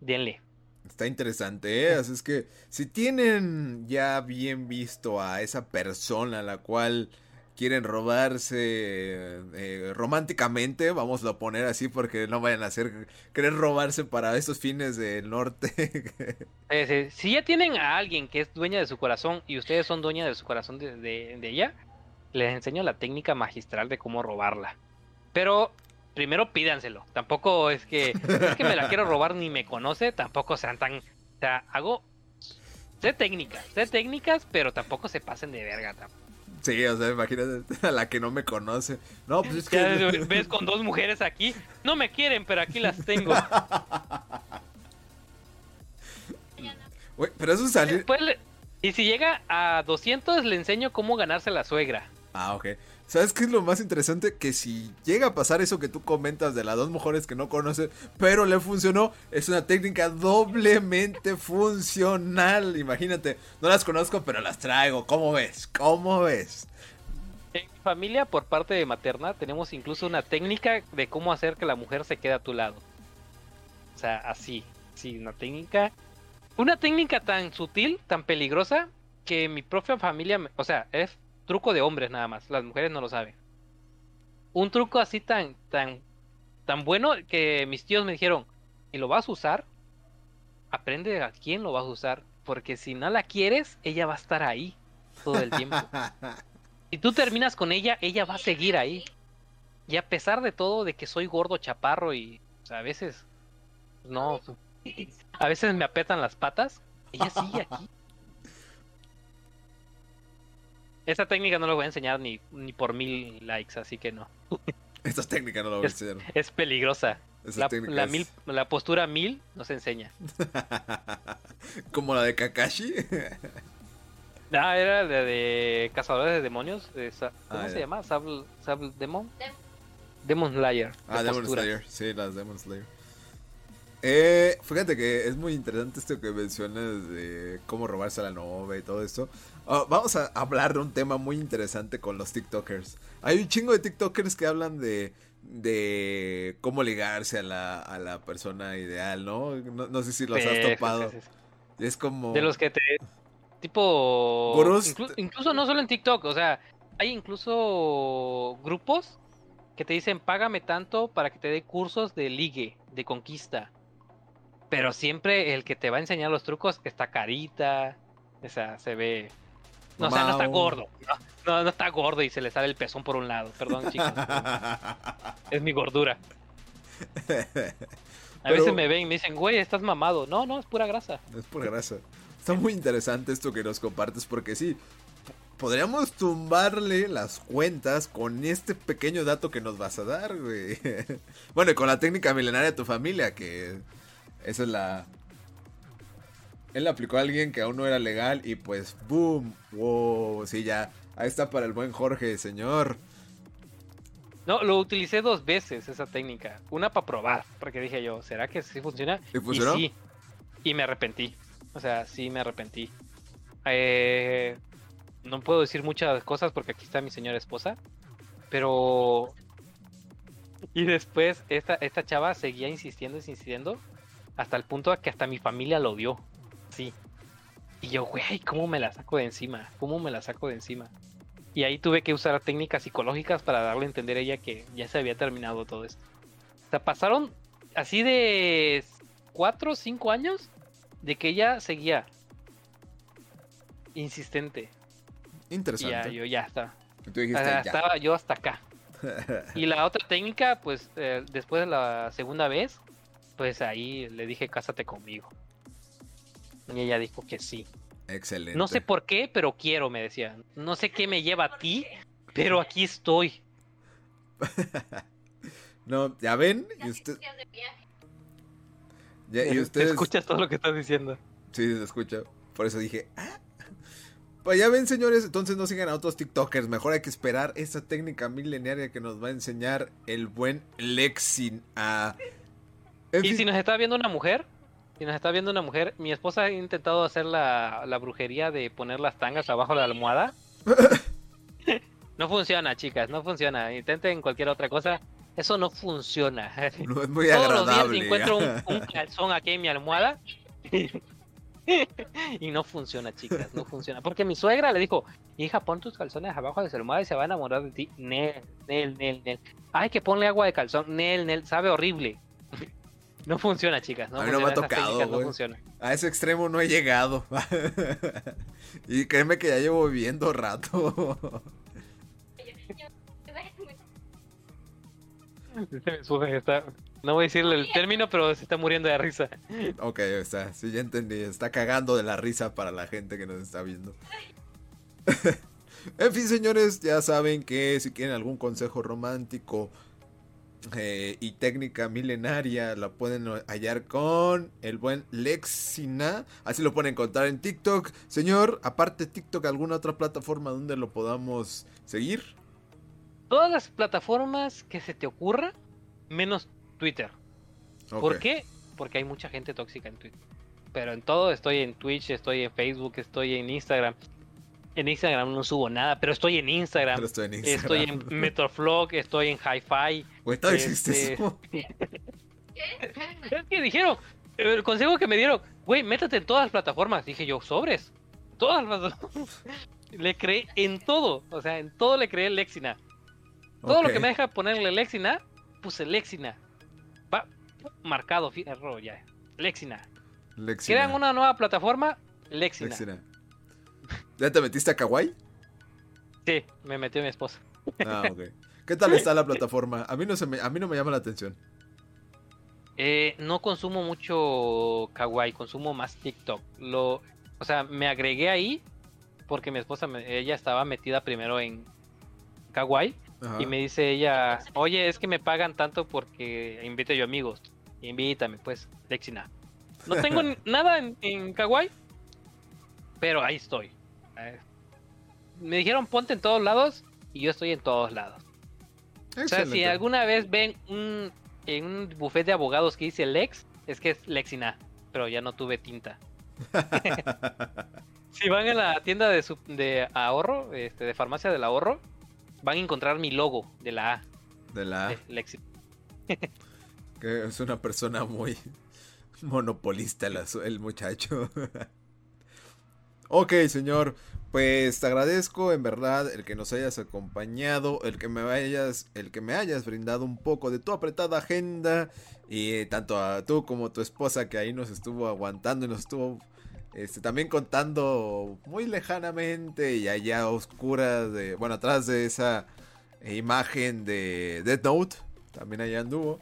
denle. Está interesante, ¿eh? Así es que si tienen ya bien visto a esa persona a la cual quieren robarse eh, románticamente, vamos a poner así porque no vayan a hacer querer robarse para esos fines del norte. si ya tienen a alguien que es dueña de su corazón y ustedes son dueña de su corazón de, de ella, les enseño la técnica magistral de cómo robarla. Pero primero pídanselo. Tampoco es que es que me la quiero robar ni me conoce, tampoco sean tan, o sea, hago sé técnicas, sé técnicas, pero tampoco se pasen de verga. Sí, o sea, imagínate a la que no me conoce. No, pues es que ves con dos mujeres aquí, no me quieren, pero aquí las tengo. pero eso salió. Y si llega a 200 le enseño cómo ganarse la suegra. Ah, ok. ¿Sabes qué es lo más interesante? Que si llega a pasar eso que tú comentas de las dos mujeres que no conoce, pero le funcionó, es una técnica doblemente funcional. Imagínate, no las conozco, pero las traigo. ¿Cómo ves? ¿Cómo ves? En mi familia, por parte de materna, tenemos incluso una técnica de cómo hacer que la mujer se quede a tu lado. O sea, así. Sí, una técnica. Una técnica tan sutil, tan peligrosa, que mi propia familia, o sea, es truco de hombres nada más, las mujeres no lo saben. un truco así tan, tan, tan bueno que mis tíos me dijeron, ¿y lo vas a usar? Aprende a quién lo vas a usar, porque si no la quieres, ella va a estar ahí todo el tiempo. Si tú terminas con ella, ella va a seguir ahí. Y a pesar de todo, de que soy gordo, chaparro y o sea, a veces no, a veces me apretan las patas, ella sigue aquí. Esa técnica no la voy a enseñar ni, ni por mil likes, así que no. Esta técnica no la voy a Es, enseñar. es peligrosa. La, la es- mil, la postura mil no se enseña. Como la de Kakashi. Ah, era de, de Cazadores de Demonios. de Sa- ¿Cómo Ah, se ya. llama? Sable, Sable Demon. Dem- Demon Slayer. Ah, Demon posturas. Slayer. Sí, las Demon Slayer. Eh, fíjate que es muy interesante esto que mencionas de cómo robarse a la novia y todo esto. Ah, vamos a hablar de un tema muy interesante con los TikTokers. Hay un chingo de TikTokers que hablan de, de cómo ligarse a la, a la persona ideal, ¿no? No, no sé si los has sí, topado. sí, sí. Y es como... De los que te. Tipo. Gurús. inclu- incluso no solo en TikTok, o sea, hay incluso grupos que te dicen págame tanto para que te dé cursos de ligue, de conquista. Pero siempre el que te va a enseñar los trucos está carita, o sea, se ve. No, o sea, no está gordo. No, no, no está gordo y se le sale el pezón por un lado. Perdón, chicos. es mi gordura. A Pero- veces me ven y me dicen, güey, estás mamado. No, no, es pura grasa. Es por grasa. Está muy interesante esto que nos compartes porque sí, podríamos tumbarle las cuentas con este pequeño dato que nos vas a dar, güey. Bueno, y con la técnica milenaria de tu familia, que esa es la... Él la aplicó a alguien que aún no era legal y pues, boom, wow, sí, ya. Ahí está para el buen Jorge, señor. No, lo utilicé dos veces esa técnica. Una para probar, porque dije yo, ¿será que sí funciona? ¿Y funcionó? sí. Y me arrepentí. O sea, sí me arrepentí. Eh, no puedo decir muchas cosas porque aquí está mi señora esposa. Pero. Y después esta, esta chava seguía insistiendo, insistiendo. Hasta el punto de que hasta mi familia lo vio. Sí. Y yo, güey, ¿cómo me la saco de encima? ¿Cómo me la saco de encima? Y ahí tuve que usar técnicas psicológicas para darle a entender a ella que ya se había terminado todo esto. O sea, pasaron así de 4 o 5 años de que ella seguía insistente. Y ya, Interesante. yo ya estaba. Y tú dijiste, Ah, ya. Estaba yo hasta acá. Y la otra técnica, pues eh, después de la segunda vez, pues ahí le dije, cásate conmigo. Y ella dijo que sí. Excelente. No sé por qué, pero quiero, me decía. No sé qué me lleva a ti, pero aquí estoy. No, ya ven, y, usted, ya- y Te ustedes... escuchas todo lo que estás diciendo. Sí, se escucha. Por eso dije, ah. Pues ya ven, señores, entonces no sigan a otros TikTokers. Mejor hay que esperar esta técnica milenaria que nos va a enseñar el buen Lexin a. En Y fin, si nos está viendo una mujer, si nos está viendo una mujer, mi esposa ha intentado hacer la, la brujería de poner las tangas abajo de la almohada. No funciona, chicas, no funciona. Intenten cualquier otra cosa. Eso no funciona. no es muy Todos los días encuentro un, un calzón aquí en mi almohada. y no funciona, chicas, no funciona. Porque mi suegra le dijo, hija, pon tus calzones abajo de su almohada y se va a enamorar de ti. Nel, Nel, Nel, Nel. Ay, que ponle agua de calzón. Nel, Nel, sabe horrible. No funciona, chicas. No A mí no me ha funciona, tocado, no güey. funcionan. A ese extremo no he llegado. y créeme que ya llevo viviendo rato. Está- No voy a decirle el término, pero se está muriendo de risa. ok, está. Sí, ya entendí. Está cagando de la risa para la gente que nos está viendo. en fin, señores, ya saben que si quieren algún consejo romántico eh, y técnica milenaria, la pueden hallar con el buen Lexina. Así lo pueden encontrar en TikTok. Señor, aparte TikTok, ¿alguna otra plataforma donde lo podamos seguir? Todas las plataformas que se te ocurra, menos Twitter. ¿Por qué? Porque hay mucha gente tóxica en Twitter. Pero en todo estoy en Twitch, estoy en Facebook, estoy en Instagram. En Instagram no subo nada, pero estoy en Instagram. Pero estoy en Estoy en Instagram. Metroflog, estoy en Hi-Fi. Güey, todavía existe este- eso. Es que dijeron, el consejo que me dieron, güey, métete en todas las plataformas. Dije yo, sobres. Todas las plataformas. Le creé en todo. O sea, en todo le creé Lexina. Todo lo que me deja ponerle Lexina, puse Lexina. Va marcado, fierro ya. Lexina. Lexina. Crean una nueva plataforma, Lexina. Lexina. ¿Ya te metiste a Kawaii? Sí, me metió mi esposa. Ah, ok. ¿Qué tal está la plataforma? A mí no, se me, a mí no me llama la atención. Eh, no consumo mucho Kawaii, consumo más TikTok. Lo, o sea, me agregué ahí porque mi esposa, me- ella estaba metida primero en Kawaii Ajá. y me dice ella, oye, es que me pagan tanto porque invito yo amigos. Invítame, pues, Lexina. No tengo nada en, en Kawaii, pero ahí estoy. Eh, Me dijeron ponte en todos lados y yo estoy en todos lados. O sea, si alguna vez ven un, en un buffet de abogados que dice Lex, es que es Lexina, pero ya no tuve tinta. Si van a la tienda de, su- de ahorro, este, de farmacia del ahorro, van a encontrar mi logo de la A, De la de Lexina. que es una persona muy monopolista el muchacho. Ok, señor. Pues te agradezco en verdad el que nos hayas acompañado, el que me hayas, el que me hayas brindado un poco de tu apretada agenda y tanto a tú como a tu esposa que ahí nos estuvo aguantando y nos estuvo este, también contando muy lejanamente y allá a oscuras de, bueno, atrás de esa imagen de Death Note, también allá anduvo.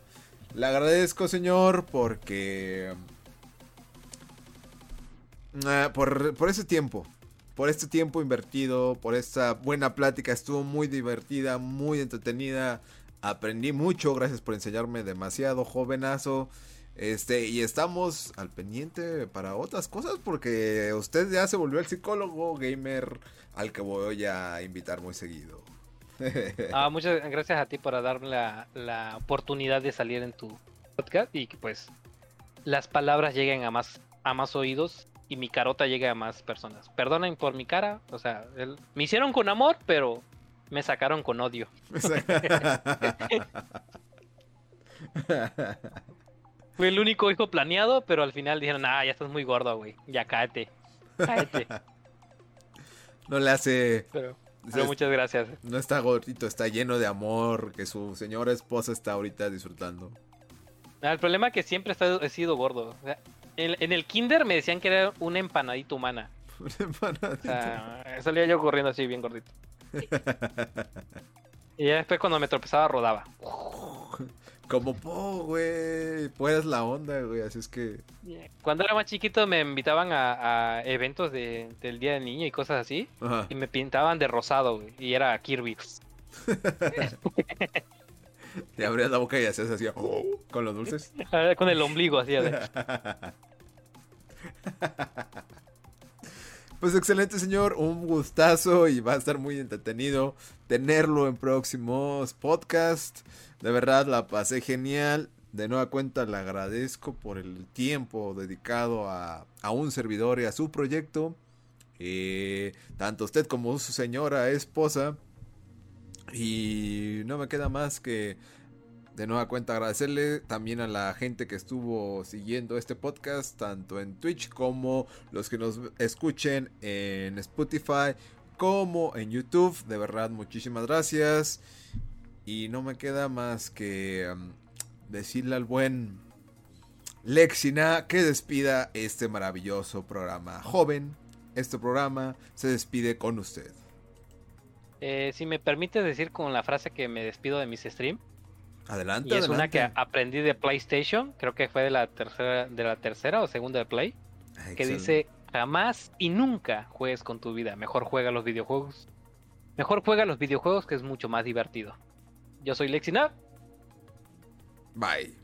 Le agradezco, señor, porque. Por, por ese tiempo. Por este tiempo invertido. Por esta buena plática. Estuvo muy divertida, muy entretenida. Aprendí mucho. Gracias por enseñarme demasiado, jovenazo. Este, y estamos al pendiente para otras cosas. Porque usted ya se volvió el psicólogo gamer al que voy a invitar muy seguido. Ah, muchas gracias a ti por darme la, la oportunidad de salir en tu podcast y que pues las palabras lleguen a más, a más oídos y mi carota llegue a más personas. Perdonen por mi cara, o sea, el- me hicieron con amor, pero me sacaron con odio. Fue el único hijo planeado, pero al final dijeron, ah, ya estás muy gordo, güey, ya cáete, cáete. no le hace. Pero, pero muchas gracias. No está gordito, está lleno de amor que su señora esposa está ahorita disfrutando. Ah, El problema es que siempre he sido gordo. O sea, en, en el kinder me decían que era una empanadita humana. O sea, salía yo corriendo así, bien gordito. Y ya después cuando me tropezaba, rodaba. Como po, güey. Pues la onda, güey. Así es que. Cuando era más chiquito me invitaban a, a eventos de- del Día del Niño y cosas así. Ajá. Y me pintaban de rosado, güey. Y era Kirby. Te abrías la boca y hacías así. oh, con los dulces. Con el ombligo así. Pues excelente, señor. Un gustazo y va a estar muy entretenido tenerlo en próximos podcasts. De verdad, la pasé genial. De nueva cuenta, le agradezco por el tiempo dedicado a, a un servidor y a su proyecto. Eh, tanto usted como su señora esposa. Y no me queda más que de nueva cuenta agradecerle también a la gente que estuvo siguiendo este podcast, tanto en Twitch como los que nos escuchen en Spotify, como en YouTube. De verdad, muchísimas gracias. Y no me queda más que um, decirle al buen Lexina que despida este maravilloso programa. Joven, este programa se despide con usted. Eh, si me permites decir con la frase que me despido de mis streams. Adelante, Y es una que aprendí de PlayStation. Creo que fue de la tercera, de la tercera o segunda de Play. que dice jamás y nunca juegues con tu vida, mejor juega los videojuegos. Mejor juega los videojuegos que es mucho más divertido. Yo soy Lexina. Bye.